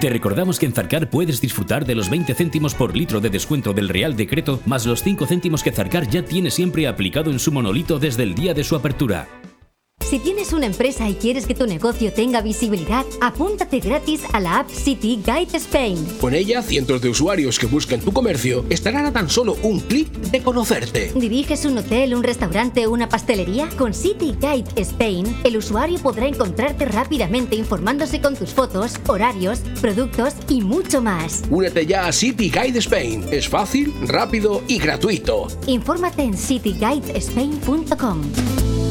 Te recordamos que en Zarcar puedes disfrutar de los 20 céntimos por litro de descuento del Real Decreto, más los 5 céntimos que Zarcar ya tiene siempre aplicado en su monolito desde el día de su apertura. Si tienes una empresa y quieres que tu negocio tenga visibilidad, apúntate gratis a la app City Guide Spain. Con ella, cientos de usuarios que busquen tu comercio estarán a tan solo un clic de conocerte. ¿Diriges un hotel, un restaurante o una pastelería? Con City Guide Spain, el usuario podrá encontrarte rápidamente informándose con tus fotos, horarios, productos y mucho más. Únete ya a City Guide Spain. Es fácil, rápido y gratuito. Infórmate en cityguidespain.com.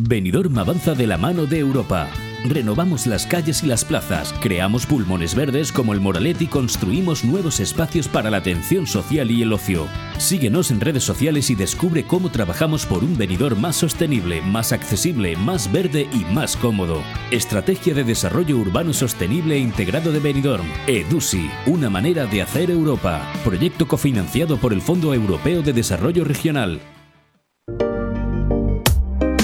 Benidorm avanza de la mano de Europa. Renovamos las calles y las plazas, creamos pulmones verdes como el Moralet y construimos nuevos espacios para la atención social y el ocio. Síguenos en redes sociales y descubre cómo trabajamos por un venidor más sostenible, más accesible, más verde y más cómodo. Estrategia de Desarrollo Urbano Sostenible e Integrado de Benidorm. EDUSI, una manera de hacer Europa. Proyecto cofinanciado por el Fondo Europeo de Desarrollo Regional.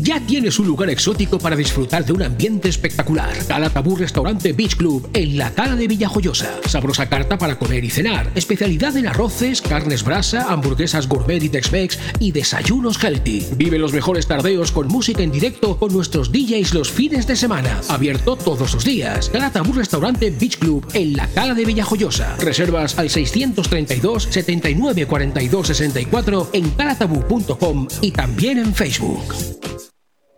Ya tienes un lugar exótico para disfrutar de un ambiente espectacular. Calatabú Restaurante Beach Club en la Cala de Villajoyosa. Sabrosa carta para comer y cenar. Especialidad en arroces, carnes brasa, hamburguesas gourmet y Tex-Mex y desayunos healthy. Vive los mejores tardeos con música en directo con nuestros DJs los fines de semana. Abierto todos los días. Calatabú Restaurante Beach Club en la Cala de Villajoyosa. Reservas al 632 79 42 64 en calatabú.com y también en Facebook.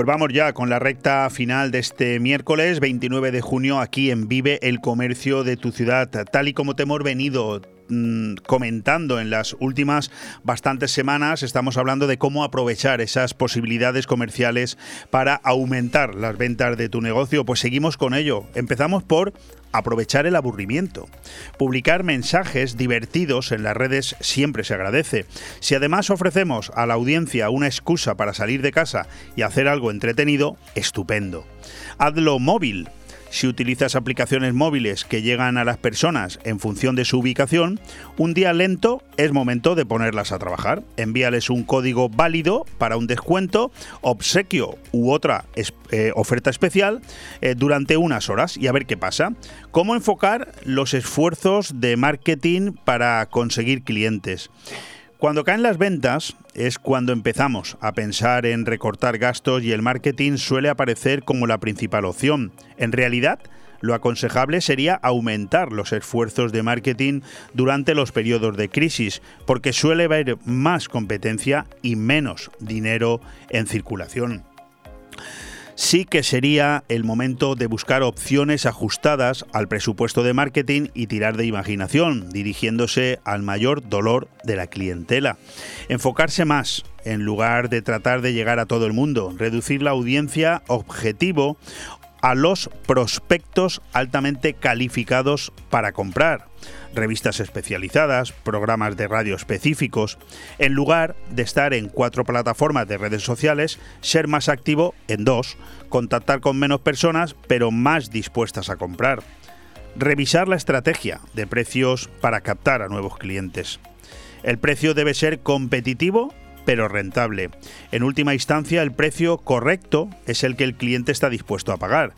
Pues vamos ya con la recta final de este miércoles 29 de junio aquí en Vive el Comercio de tu ciudad. Tal y como te hemos venido mm, comentando en las últimas bastantes semanas, estamos hablando de cómo aprovechar esas posibilidades comerciales para aumentar las ventas de tu negocio. Pues seguimos con ello. Empezamos por aprovechar el aburrimiento. Publicar mensajes divertidos en las redes siempre se agradece. Si además ofrecemos a la audiencia una excusa para salir de casa y hacer algo entretenido, estupendo. Hazlo móvil si utilizas aplicaciones móviles que llegan a las personas en función de su ubicación, un día lento es momento de ponerlas a trabajar. Envíales un código válido para un descuento, obsequio u otra eh, oferta especial eh, durante unas horas y a ver qué pasa. ¿Cómo enfocar los esfuerzos de marketing para conseguir clientes? Cuando caen las ventas es cuando empezamos a pensar en recortar gastos y el marketing suele aparecer como la principal opción. En realidad, lo aconsejable sería aumentar los esfuerzos de marketing durante los periodos de crisis, porque suele haber más competencia y menos dinero en circulación sí que sería el momento de buscar opciones ajustadas al presupuesto de marketing y tirar de imaginación, dirigiéndose al mayor dolor de la clientela. Enfocarse más en lugar de tratar de llegar a todo el mundo, reducir la audiencia objetivo a los prospectos altamente calificados para comprar revistas especializadas, programas de radio específicos, en lugar de estar en cuatro plataformas de redes sociales, ser más activo en dos, contactar con menos personas pero más dispuestas a comprar. Revisar la estrategia de precios para captar a nuevos clientes. El precio debe ser competitivo pero rentable. En última instancia, el precio correcto es el que el cliente está dispuesto a pagar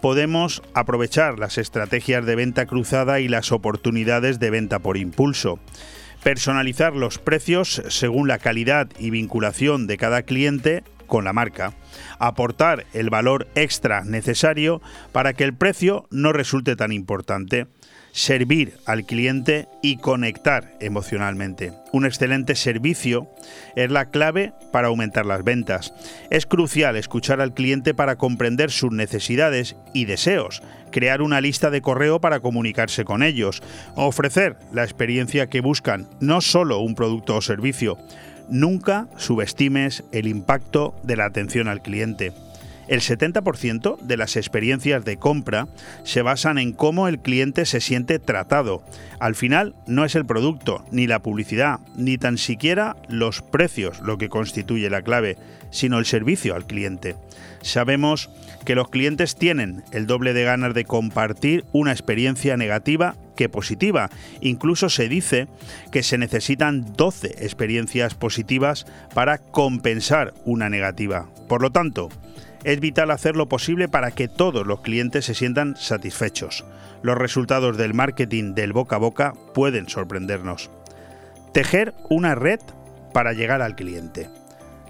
podemos aprovechar las estrategias de venta cruzada y las oportunidades de venta por impulso. Personalizar los precios según la calidad y vinculación de cada cliente con la marca. Aportar el valor extra necesario para que el precio no resulte tan importante. servir al cliente y conectar emocionalmente. Un excelente servicio es la clave para aumentar las ventas. Es crucial escuchar al cliente para comprender sus necesidades y deseos, crear una lista de correo para comunicarse con ellos, ofrecer la experiencia que buscan, no solo un producto o servicio. Nunca subestimes el impacto de la atención al cliente. El 70% de las experiencias de compra se basan en cómo el cliente se siente tratado. Al final no es el producto, ni la publicidad, ni tan siquiera los precios lo que constituye la clave, sino el servicio al cliente. Sabemos que los clientes tienen el doble de ganas de compartir una experiencia negativa que positiva. Incluso se dice que se necesitan 12 experiencias positivas para compensar una negativa. Por lo tanto, es vital hacer lo posible para que todos los clientes se sientan satisfechos. Los resultados del marketing del boca a boca pueden sorprendernos. Tejer una red para llegar al cliente.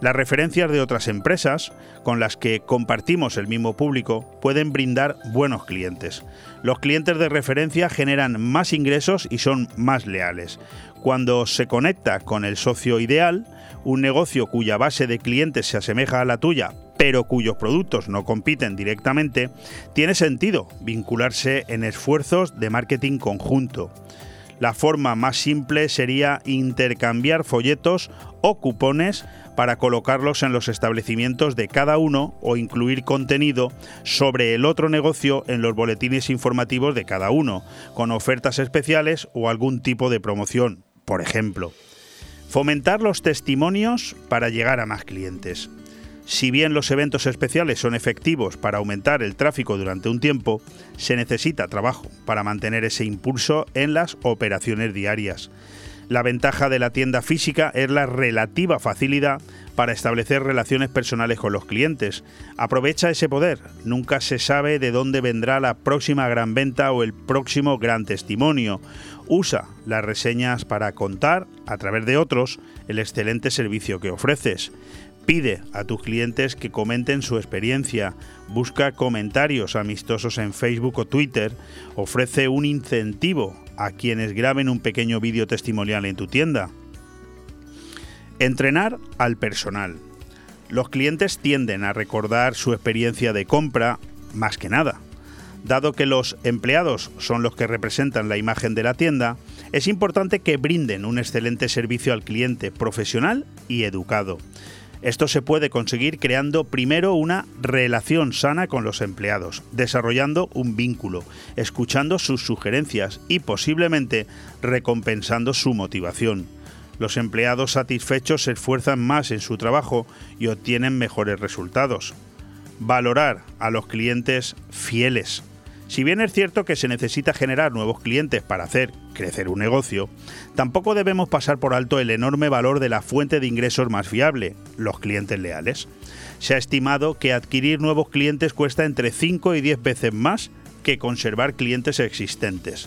Las referencias de otras empresas con las que compartimos el mismo público pueden brindar buenos clientes. Los clientes de referencia generan más ingresos y son más leales. Cuando se conecta con el socio ideal, un negocio cuya base de clientes se asemeja a la tuya, pero cuyos productos no compiten directamente, tiene sentido vincularse en esfuerzos de marketing conjunto. La forma más simple sería intercambiar folletos o cupones para colocarlos en los establecimientos de cada uno o incluir contenido sobre el otro negocio en los boletines informativos de cada uno, con ofertas especiales o algún tipo de promoción, por ejemplo. Fomentar los testimonios para llegar a más clientes. Si bien los eventos especiales son efectivos para aumentar el tráfico durante un tiempo, se necesita trabajo para mantener ese impulso en las operaciones diarias. La ventaja de la tienda física es la relativa facilidad para establecer relaciones personales con los clientes. Aprovecha ese poder. Nunca se sabe de dónde vendrá la próxima gran venta o el próximo gran testimonio. Usa las reseñas para contar, a través de otros, el excelente servicio que ofreces. Pide a tus clientes que comenten su experiencia, busca comentarios amistosos en Facebook o Twitter, ofrece un incentivo a quienes graben un pequeño vídeo testimonial en tu tienda. Entrenar al personal. Los clientes tienden a recordar su experiencia de compra más que nada. Dado que los empleados son los que representan la imagen de la tienda, es importante que brinden un excelente servicio al cliente profesional y educado. Esto se puede conseguir creando primero una relación sana con los empleados, desarrollando un vínculo, escuchando sus sugerencias y posiblemente recompensando su motivación. Los empleados satisfechos se esfuerzan más en su trabajo y obtienen mejores resultados. Valorar a los clientes fieles. Si bien es cierto que se necesita generar nuevos clientes para hacer crecer un negocio, tampoco debemos pasar por alto el enorme valor de la fuente de ingresos más fiable, los clientes leales. Se ha estimado que adquirir nuevos clientes cuesta entre 5 y 10 veces más que conservar clientes existentes.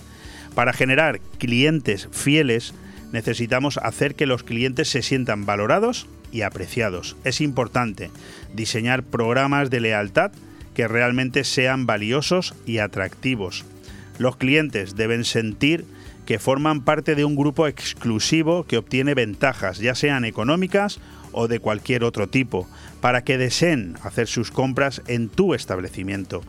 Para generar clientes fieles, necesitamos hacer que los clientes se sientan valorados y apreciados. Es importante diseñar programas de lealtad que realmente sean valiosos y atractivos. Los clientes deben sentir que forman parte de un grupo exclusivo que obtiene ventajas, ya sean económicas o de cualquier otro tipo, para que deseen hacer sus compras en tu establecimiento.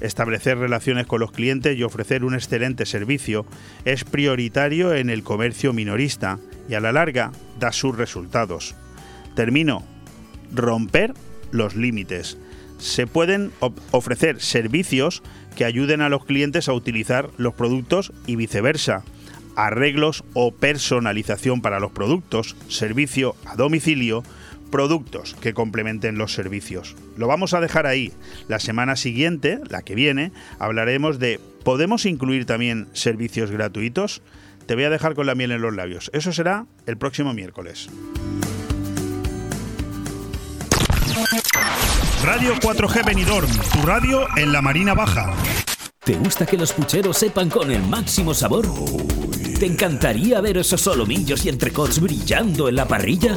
Establecer relaciones con los clientes y ofrecer un excelente servicio es prioritario en el comercio minorista y a la larga da sus resultados. Termino. Romper los límites se pueden ofrecer servicios que ayuden a los clientes a utilizar los productos y viceversa. Arreglos o personalización para los productos, servicio a domicilio, productos que complementen los servicios. Lo vamos a dejar ahí. La semana siguiente, la que viene, hablaremos de ¿podemos incluir también servicios gratuitos? Te voy a dejar con la miel en los labios. Eso será el próximo miércoles. Radio 4G Benidorm, tu radio en la Marina Baja. ¿Te gusta que los pucheros sepan con el máximo sabor? ¿Te encantaría ver esos solomillos y entrecots brillando en la parrilla?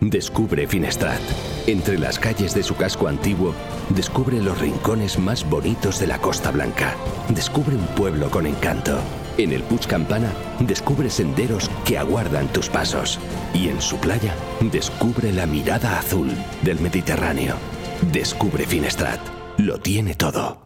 Descubre Finestrat. Entre las calles de su casco antiguo, descubre los rincones más bonitos de la Costa Blanca. Descubre un pueblo con encanto. En el Puig Campana, descubre senderos que aguardan tus pasos. Y en su playa, descubre la mirada azul del Mediterráneo. Descubre Finestrat. Lo tiene todo.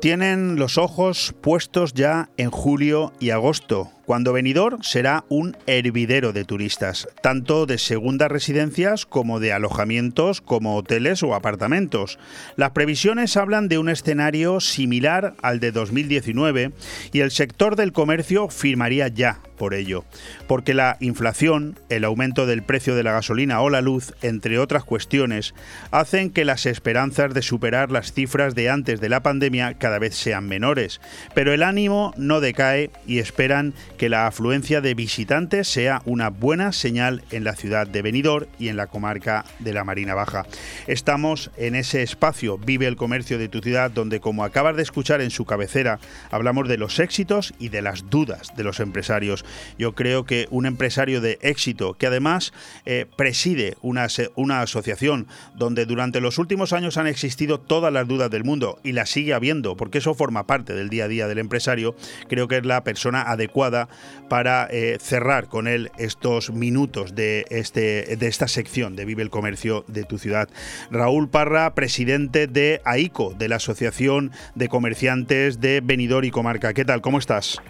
Tienen los ojos puestos ya en julio y agosto, cuando Benidorm será un hervidero de turistas, tanto de segundas residencias como de alojamientos como hoteles o apartamentos. Las previsiones hablan de un escenario similar al de 2019 y el sector del comercio firmaría ya por ello, porque la inflación, el aumento del precio de la gasolina o la luz, entre otras cuestiones, hacen que las esperanzas de superar las cifras de antes de la pandemia cada vez sean menores, pero el ánimo no decae y esperan que la afluencia de visitantes sea una buena señal en la ciudad de Benidorm y en la comarca de la Marina Baja. Estamos en ese espacio Vive el comercio de tu ciudad donde como acabas de escuchar en su cabecera, hablamos de los éxitos y de las dudas de los empresarios. Yo creo que un empresario de éxito que además eh, preside una, una asociación donde durante los últimos años han existido todas las dudas del mundo y las sigue habiendo, porque eso forma parte del día a día del empresario, creo que es la persona adecuada para eh, cerrar con él estos minutos de, este, de esta sección de Vive el Comercio de tu ciudad. Raúl Parra, presidente de AICO, de la Asociación de Comerciantes de Benidorm y Comarca. ¿Qué tal? ¿Cómo estás?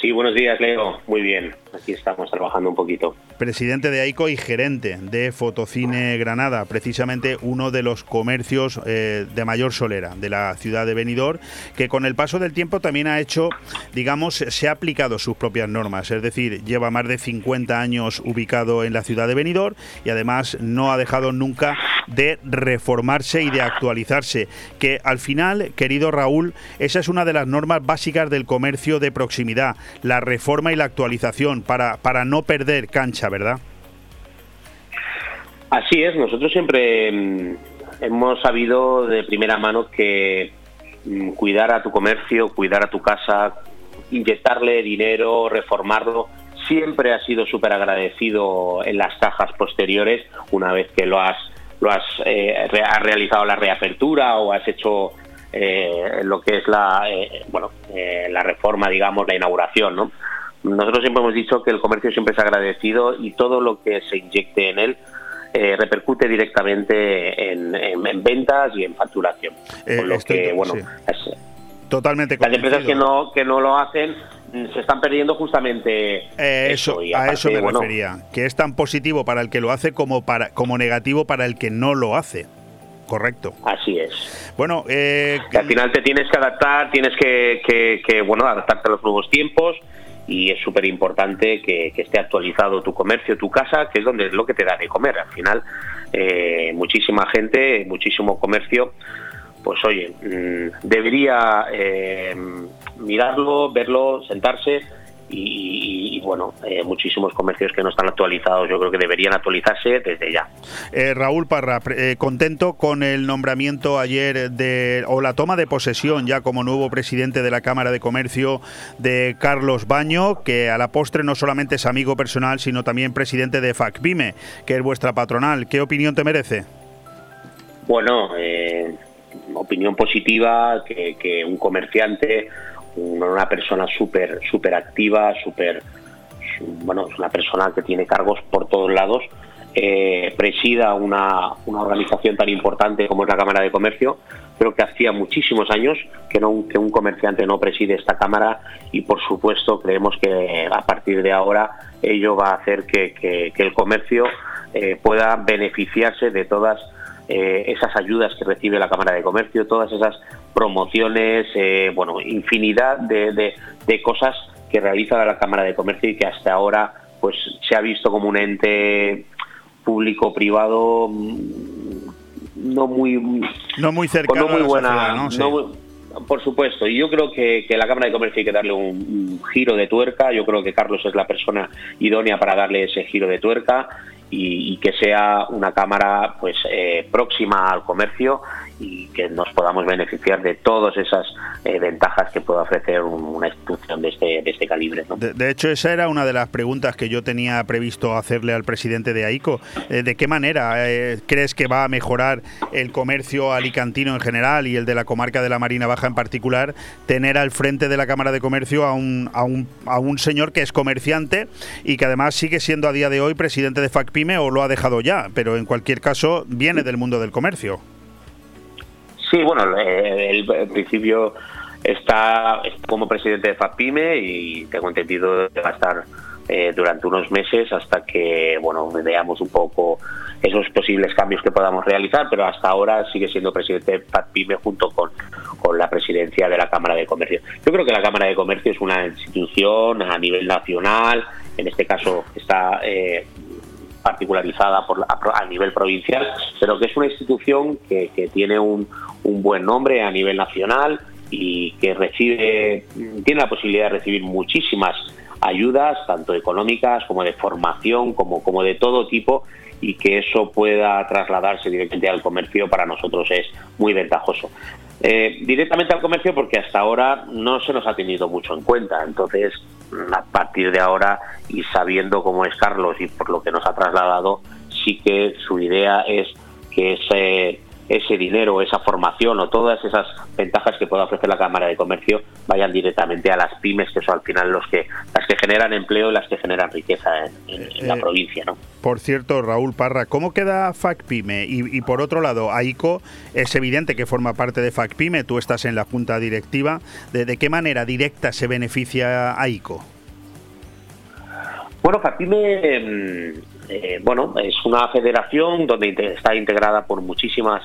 Sí, buenos días, Leo. Muy bien, aquí estamos trabajando un poquito. Presidente de AICO y gerente de Fotocine Granada, precisamente uno de los comercios eh, de mayor solera de la ciudad de Benidorm, que con el paso del tiempo también ha hecho, digamos, se ha aplicado sus propias normas, es decir, lleva más de 50 años ubicado en la ciudad de Benidorm y además no ha dejado nunca de reformarse y de actualizarse, que al final, querido Raúl, esa es una de las normas básicas del comercio de proximidad la reforma y la actualización para, para no perder cancha, ¿verdad? Así es, nosotros siempre mm, hemos sabido de primera mano que mm, cuidar a tu comercio, cuidar a tu casa, inyectarle dinero, reformarlo, siempre has sido súper agradecido en las cajas posteriores una vez que lo has, lo has, eh, realizado la reapertura o has hecho eh, lo que es la, eh, bueno, la reforma, digamos, la inauguración, ¿no? Nosotros siempre hemos dicho que el comercio siempre es agradecido y todo lo que se inyecte en él repercute directamente en, ventas y en facturación. Con lo que, bueno, Totalmente. Las empresas que no, que no lo hacen se están perdiendo justamente eh, eso, a eso me refería que es tan positivo para el que lo hace como para como negativo para el que no lo hace correcto así es bueno eh, al final te tienes que adaptar tienes que, que, bueno adaptarte a los nuevos tiempos y es súper importante que, esté actualizado tu comercio tu casa que es donde es lo que te da de comer. Al final eh, muchísima gente muchísimo comercio pues oye, mm, debería eh, mirarlo, verlo, sentarse y, bueno, eh, muchísimos comercios que no están actualizados, yo creo que deberían actualizarse desde ya. Eh, Raúl Parra, contento con el nombramiento ayer de, o la toma de posesión ya como nuevo presidente de la Cámara de Comercio de Carlos Baño, que a la postre no solamente es amigo personal, sino también presidente de FACPIME, que es vuestra patronal. ¿Qué opinión te merece? Bueno, eh, opinión positiva, que, un comerciante, una persona súper super activa, súper, bueno, es una persona que tiene cargos por todos lados, eh, presida una, una, organización tan importante como es la Cámara de Comercio. Creo que hacía muchísimos años que, no, que un comerciante no preside esta Cámara y por supuesto creemos que a partir de ahora ello va a hacer que, el comercio eh, pueda beneficiarse de todas eh, esas ayudas que recibe la Cámara de Comercio, todas esas promociones, eh, bueno, infinidad de, cosas que realiza la Cámara de Comercio y que hasta ahora pues se ha visto como un ente público privado mm, no muy no muy cercano no muy buena por supuesto, y yo creo que, que, la Cámara de Comercio hay que darle un, giro de tuerca. Yo creo que Carlos es la persona idónea para darle ese giro de tuerca y, que sea una cámara pues eh, próxima al comercio y que nos podamos beneficiar de todas esas eh, ventajas que puede ofrecer una institución de este, de este calibre. De, hecho, esa era una de las preguntas que yo tenía previsto hacerle al presidente de AICO. Eh, ¿De qué manera crees que va a mejorar el comercio alicantino en general y el de la comarca de la Marina Baja en particular tener al frente de la Cámara de Comercio a un, a un, a un señor que es comerciante y que además sigue siendo a día de hoy presidente de FACPI o lo ha dejado ya, pero en cualquier caso viene del mundo del comercio. Sí, bueno, el, principio está, como presidente de FAPIME y tengo entendido que va a estar eh, durante unos meses hasta que bueno veamos un poco esos posibles cambios que podamos realizar, pero hasta ahora sigue siendo presidente de FAPIME junto con, con la presidencia de la Cámara de Comercio. Yo creo que la Cámara de Comercio es una institución a nivel nacional, en este caso está eh, particularizada a, nivel provincial, pero que es una institución que, tiene un, buen nombre a nivel nacional y que recibe, tiene la posibilidad de recibir muchísimas ayudas, tanto económicas como de formación, como de todo tipo, y que eso pueda trasladarse directamente al comercio para nosotros es muy ventajoso. Eh, directamente al comercio porque hasta ahora no se nos ha tenido mucho en cuenta. Entonces, a partir de ahora y sabiendo cómo es Carlos y por lo que nos ha trasladado, sí que su idea es que ese ese dinero, esa formación o todas esas ventajas que pueda ofrecer la Cámara de Comercio vayan directamente a las pymes, que son al final los que las que generan empleo y las que generan riqueza en, la eh, provincia. ¿no? Por cierto, Raúl Parra, ¿cómo queda FACPYME? Y, y por otro lado, AICO es evidente que forma parte de FACPYME, tú estás en la junta directiva. ¿De, qué manera directa se beneficia AICO? Bueno, FACPYME mm, eh, bueno, es una federación donde está integrada por muchísimas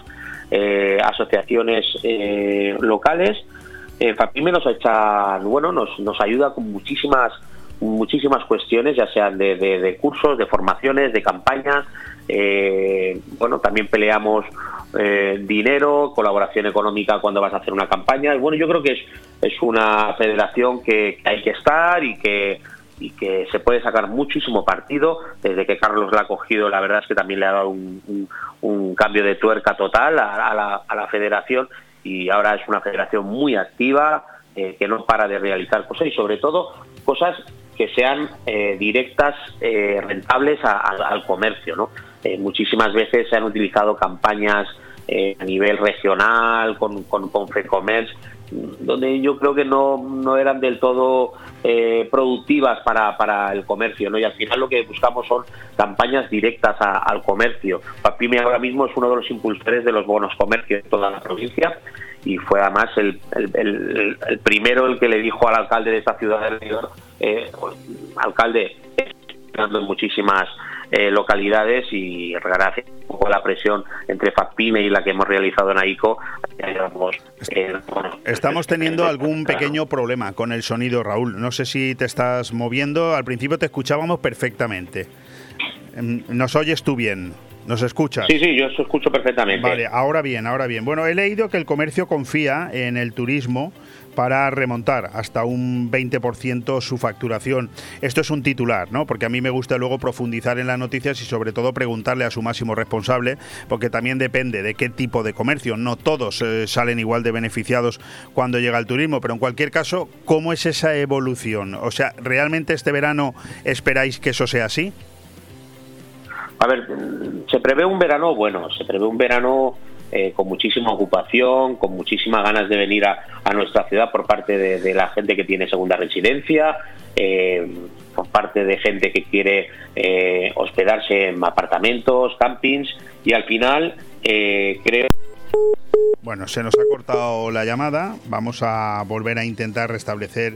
eh, asociaciones eh, locales. FAPIME nos echa, bueno, nos, nos ayuda con muchísimas muchísimas cuestiones, ya sean de, cursos, de formaciones, de campañas. bueno, también peleamos dinero, colaboración económica cuando vas a hacer una campaña. Bueno, yo creo que es, es una federación que hay que estar y que y que se puede sacar muchísimo partido. Desde que Carlos la ha cogido, la verdad es que también le ha dado un, cambio de tuerca total a, la, federación y ahora es una federación muy activa, eh, que no para de realizar cosas y sobre todo cosas que sean eh, directas, eh, rentables al comercio. ¿no? Muchísimas veces se han utilizado campañas a nivel regional, con, con, con donde yo creo que no, no eran del todo productivas para, para, el comercio, ¿no? Y al final lo que buscamos son campañas directas al comercio. Papime ahora mismo es uno de los impulsores de los bonos comercio en toda la provincia y fue además el, el, primero el que le dijo al alcalde de esta ciudad de León, eh, alcalde, en muchísimas eh, localidades y gracias un poco a la presión entre FAPIME y la que hemos realizado en AICO. Eh, Estamos teniendo algún pequeño problema con el sonido, Raúl. No sé si te estás moviendo. Al principio te escuchábamos perfectamente. Em, ¿Nos oyes tú bien? ¿Nos escuchas? Sí, sí, yo os escucho perfectamente. Vale, ahora bien, ahora bien. Bueno, he leído que el comercio confía en el turismo para remontar hasta un 20% su facturación. Esto es un titular, ¿no? Porque a mí me gusta luego profundizar en las noticias y sobre todo preguntarle a su máximo responsable, porque también depende de qué tipo de comercio. No todos eh, salen igual de beneficiados cuando llega el turismo, pero en cualquier caso, ¿cómo es esa evolución? O sea, ¿realmente este verano esperáis que eso sea así? A ver, se prevé un verano bueno, se prevé un verano eh, con muchísima ocupación, con muchísimas ganas de venir a, nuestra ciudad por parte de, la gente que tiene segunda residencia, eh, por parte de gente que quiere eh, hospedarse en apartamentos, campings y al final creo bueno, se nos ha cortado la llamada. Vamos a volver a intentar restablecer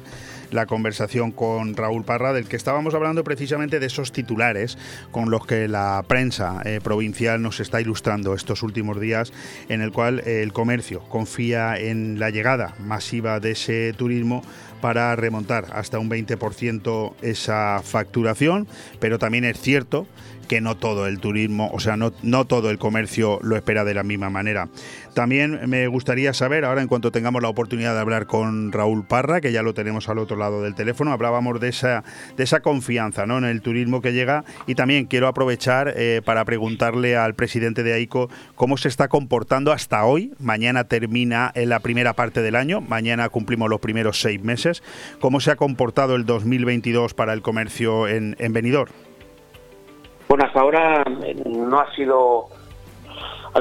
la conversación con Raúl Parra, del que estábamos hablando precisamente de esos titulares con los que la prensa eh, provincial nos está ilustrando estos últimos días, en el cual eh, el comercio confía en la llegada masiva de ese turismo para remontar hasta un 20% esa facturación, pero también es cierto que no todo el turismo, o sea, no, todo el comercio lo espera de la misma manera. También me gustaría saber, ahora en cuanto tengamos la oportunidad de hablar con Raúl Parra, que ya lo tenemos al otro lado del teléfono, hablábamos de esa, de esa confianza ¿no? en el turismo que llega y también quiero aprovechar eh, para preguntarle al presidente de AICO cómo se está comportando hasta hoy. Mañana termina en la primera parte del año, mañana cumplimos los primeros seis meses. ¿Cómo se ha comportado el 2022 para el comercio en, en Benidorm? Bueno, hasta ahora eh, no ha sido...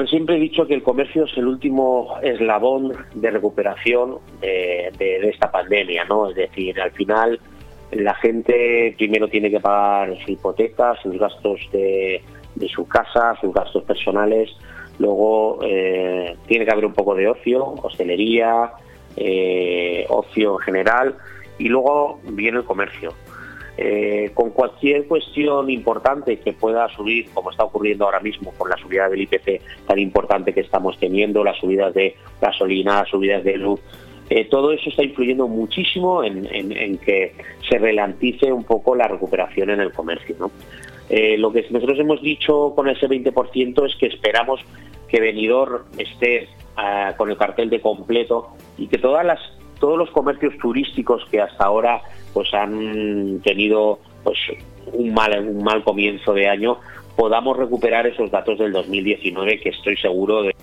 siempre he dicho que el comercio es el último eslabón de recuperación de, esta pandemia, ¿no? Es decir, al final la gente primero tiene que pagar su hipoteca, sus gastos de, su casa, sus gastos personales, luego eh, tiene que haber un poco de ocio, hostelería, eh, ocio en general, y luego viene el comercio. Eh, con cualquier cuestión importante que pueda subir, como está ocurriendo ahora mismo con la subida del IPC tan importante que estamos teniendo, las subidas de gasolina, las subidas de luz, eh, todo eso está influyendo muchísimo en, que se relantice un poco la recuperación en el comercio. Eh, lo que nosotros hemos dicho con ese 20% es que esperamos que Benidorm esté ah, con el cartel de completo y que todas las todos los comercios turísticos que hasta ahora pues han tenido pues un mal un mal comienzo de año podamos recuperar esos datos del 2019 que estoy seguro de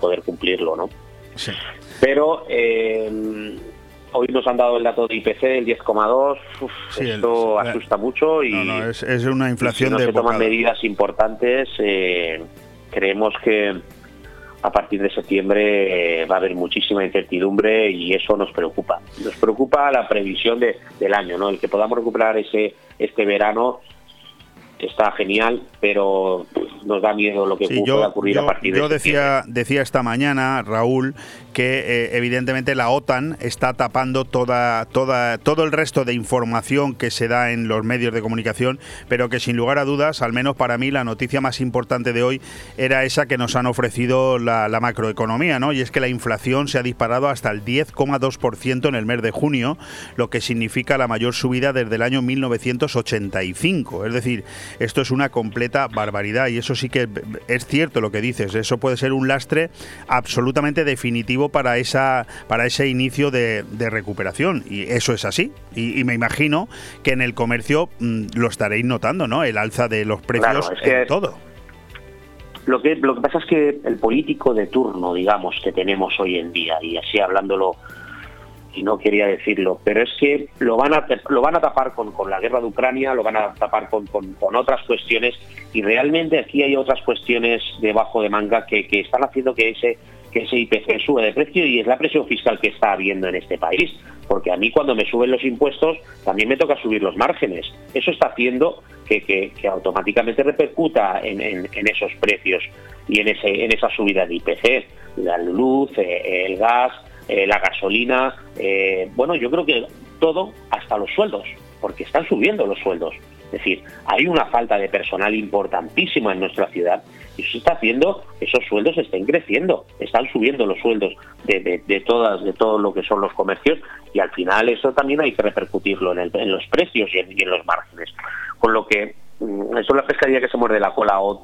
poder cumplirlo no pero eh, hoy nos han dado el dato de IPC del 10,2 esto asusta mucho y es, una inflación si no se toman medidas importantes eh, creemos que a partir de septiembre eh, va a haber muchísima incertidumbre y eso nos preocupa. Nos preocupa la previsión de, del año, ¿no? El que podamos recuperar ese este verano está genial, pero nos da miedo lo que pueda ocurrir a partir de Yo decía, decía esta mañana, Raúl, que eh, evidentemente la OTAN está tapando toda, toda, todo el resto de información que se da en los medios de comunicación, pero que sin lugar a dudas, al menos para mí, la noticia más importante de hoy era esa que nos han ofrecido la, macroeconomía, ¿no? Y es que la inflación se ha disparado hasta el 10,2% en el mes de junio, lo que significa la mayor subida desde el año 1985. Es decir, esto es una completa barbaridad y eso sí que es cierto lo que dices. Eso puede ser un lastre absolutamente definitivo para esa para ese inicio de, recuperación y eso es así. Y, me imagino que en el comercio mm, lo estaréis notando, ¿no? El alza de los precios en todo. Lo que, lo que pasa es que el político de turno, digamos, que tenemos hoy en día, y así hablándolo y no quería decirlo, pero es que lo van a, lo van a tapar con, con la guerra de Ucrania, lo van a tapar con, con, otras cuestiones y realmente aquí hay otras cuestiones debajo de manga que, que están haciendo que ese que ese IPC sube de precio y es la presión fiscal que está habiendo en este país. Porque a mí cuando me suben los impuestos también me toca subir los márgenes. Eso está haciendo que, que, automáticamente repercuta en, en, esos precios y en, ese, en esa subida de IPC. La luz, eh, el gas, eh, la gasolina, eh, bueno, yo creo que todo, hasta los sueldos, porque están subiendo los sueldos. Es decir, hay una falta de personal importantísima en nuestra ciudad y eso está haciendo que esos sueldos estén creciendo, están subiendo los sueldos de, de, todas, de todo lo que son los comercios y al final eso también hay que repercutirlo en, en los precios y en, los márgenes. Con lo que mm, eso es la pescadilla que se muerde la cola o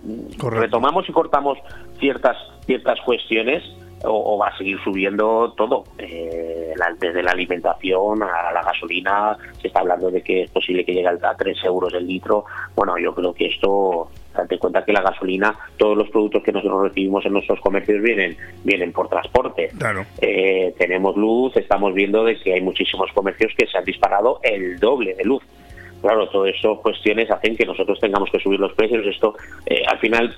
retomamos y cortamos ciertas ciertas cuestiones o, va a seguir subiendo todo, eh, desde la alimentación a la gasolina, se está hablando de que es posible que llegue a 3 euros el litro. Bueno, yo creo que esto, date cuenta que la gasolina, todos los productos que nosotros recibimos en nuestros comercios vienen, vienen por transporte. Claro. Eh, tenemos luz, estamos viendo de que hay muchísimos comercios que se han disparado el doble de luz claro, todo eso cuestiones hacen que nosotros tengamos que subir los precios. Esto, eh, al final,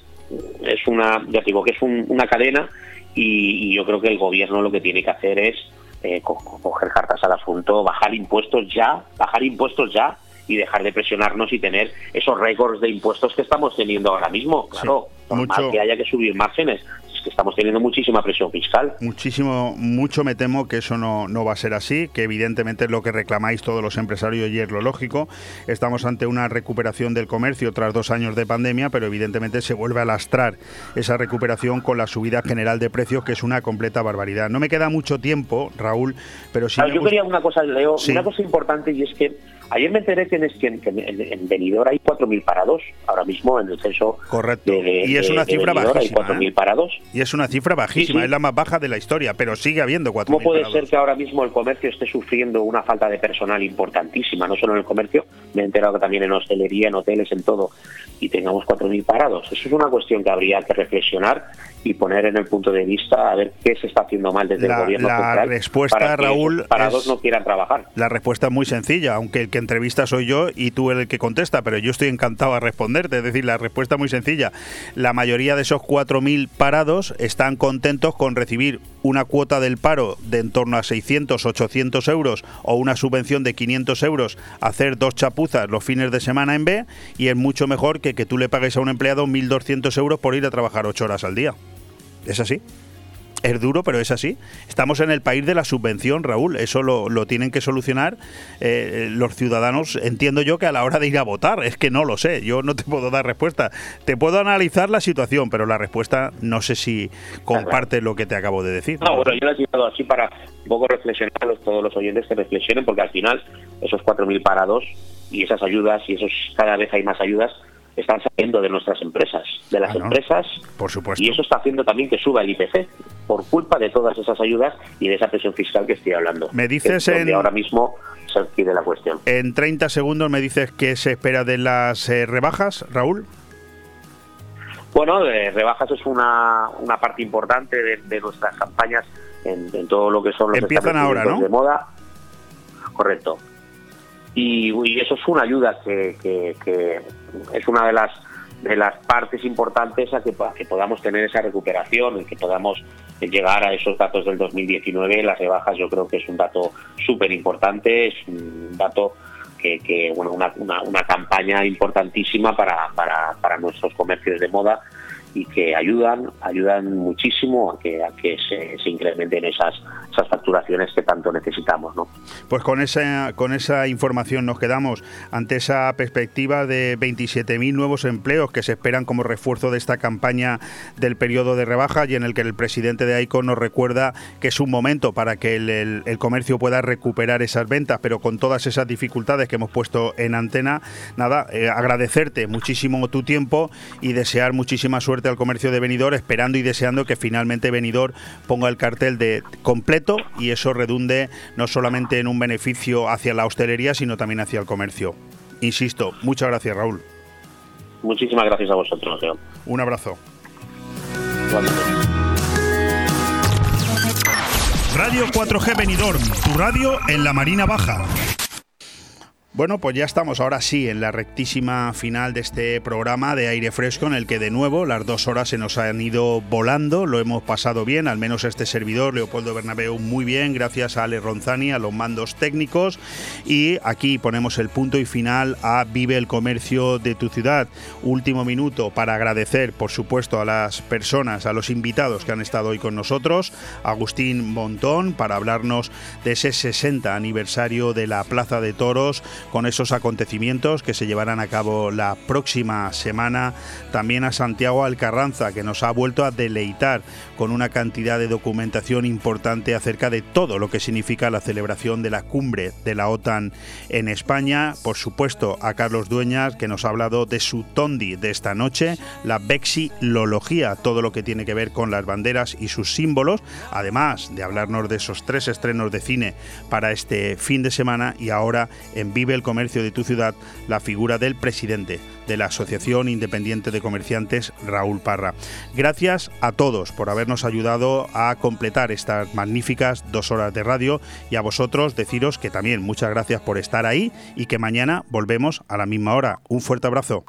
es una, ya digo, que es una cadena y, yo creo que el gobierno lo que tiene que hacer es eh, coger cartas al asunto, bajar impuestos ya, bajar impuestos ya y dejar de presionarnos y tener esos récords de impuestos que estamos teniendo ahora mismo. Claro, sí, que haya que subir márgenes estamos teniendo muchísima presión fiscal. Muchísimo, mucho me temo que eso no, no va a ser así, que evidentemente es lo que reclamáis todos los empresarios y es lo lógico. Estamos ante una recuperación del comercio tras dos años de pandemia, pero evidentemente se vuelve a lastrar esa recuperación con la subida general de precios, que es una completa barbaridad. No me queda mucho tiempo, Raúl, pero sí. yo quería una cosa, Leo, una cosa importante y es que Ayer me enteré que en, en, Benidorm hay 4.000 parados, ahora mismo en el censo. Correcto. y es una cifra bajísima. Hay 4.000 ¿eh? parados. Y es una cifra bajísima, es la más baja de la historia, pero sigue habiendo 4.000 ¿Cómo puede ser que ahora mismo el comercio esté sufriendo una falta de personal importantísima? No solo en el comercio, me he enterado que también en hostelería, en hoteles, en todo, y tengamos 4.000 parados. Eso es una cuestión que habría que reflexionar y poner en el punto de vista a ver qué se está haciendo mal desde el gobierno la central respuesta, para Raúl, que parados no quieran trabajar. La respuesta es muy sencilla, aunque el que entrevista soy yo y tú eres el que contesta, pero yo estoy encantado a responderte. Es decir, la respuesta es muy sencilla. La mayoría de esos 4.000 parados están contentos con recibir una cuota del paro de en torno a 600, 800 euros o una subvención de 500 euros, hacer dos chapuzas los fines de semana en B y es mucho mejor que que tú le pagues a un empleado 1.200 euros por ir a trabajar 8 horas al día. Es así. Es duro, pero es así. Estamos en el país de la subvención, Raúl. Eso lo, tienen que solucionar eh, los ciudadanos. Entiendo yo que a la hora de ir a votar, es que no lo sé. Yo no te puedo dar respuesta. Te puedo analizar la situación, pero la respuesta no sé si comparte lo que te acabo de decir. No, bueno, yo lo he citado así para un poco reflexionar todos los oyentes que reflexionen, porque al final esos 4.000 parados y esas ayudas, y esos cada vez hay más ayudas, están saliendo de nuestras empresas, de las empresas, por supuesto. y eso está haciendo también que suba el IPC por culpa de todas esas ayudas y de esa presión fiscal que estoy hablando. Me dices en ahora mismo se adquiere la cuestión. En 30 segundos me dices qué se espera de las eh, rebajas, Raúl. Bueno, de rebajas es una, una parte importante de, nuestras campañas en, todo lo que son los Empiezan ahora, ¿no? de moda. Correcto y, eso es una ayuda que, es una de las de las partes importantes a que, podamos tener esa recuperación y que podamos llegar a esos datos del 2019 las rebajas yo creo que es un dato súper importante es un dato que, bueno una, una, una, campaña importantísima para, para, para nuestros comercios de moda y que ayudan ayudan muchísimo a que a que se, incrementen esas esas facturaciones que tanto necesitamos ¿no? pues con esa con esa información nos quedamos ante esa perspectiva de 27.000 nuevos empleos que se esperan como refuerzo de esta campaña del periodo de rebaja y en el que el presidente de AICO nos recuerda que es un momento para que el, el comercio pueda recuperar esas ventas pero con todas esas dificultades que hemos puesto en antena nada eh, agradecerte muchísimo tu tiempo y desear muchísima suerte al comercio de Benidorm, esperando y deseando que finalmente Benidorm ponga el cartel de completo y eso redunde no solamente en un beneficio hacia la hostelería, sino también hacia el comercio. Insisto, muchas gracias, Raúl. Muchísimas gracias a vosotros, Leo. Un abrazo. Radio 4G Benidorm, tu radio en la Marina Baja. Bueno, pues ya estamos ahora sí en la rectísima final de este programa de aire fresco en el que de nuevo las dos horas se nos han ido volando, lo hemos pasado bien, al menos este servidor, Leopoldo Bernabeu, muy bien, gracias a Ale Ronzani, a los mandos técnicos. Y aquí ponemos el punto y final a Vive el Comercio de tu ciudad. Último minuto para agradecer, por supuesto, a las personas, a los invitados que han estado hoy con nosotros, Agustín Montón, para hablarnos de ese 60 aniversario de la Plaza de Toros, con esos acontecimientos que se llevarán a cabo la próxima semana. También a Santiago Alcarranza, que nos ha vuelto a deleitar con una cantidad de documentación importante acerca de todo lo que significa la celebración de la cumbre de la OTAN en España. Por supuesto, a Carlos Dueñas, que nos ha hablado de su tondi de esta noche, la vexilología, todo lo que tiene que ver con las banderas y sus símbolos, además de hablarnos de esos tres estrenos de cine para este fin de semana y ahora en Vive el comercio de tu ciudad la figura del presidente de la Asociación Independiente de Comerciantes, Raúl Parra. Gracias a todos por habernos ayudado a completar estas magníficas dos horas de radio y a vosotros deciros que también muchas gracias por estar ahí y que mañana volvemos a la misma hora. Un fuerte abrazo.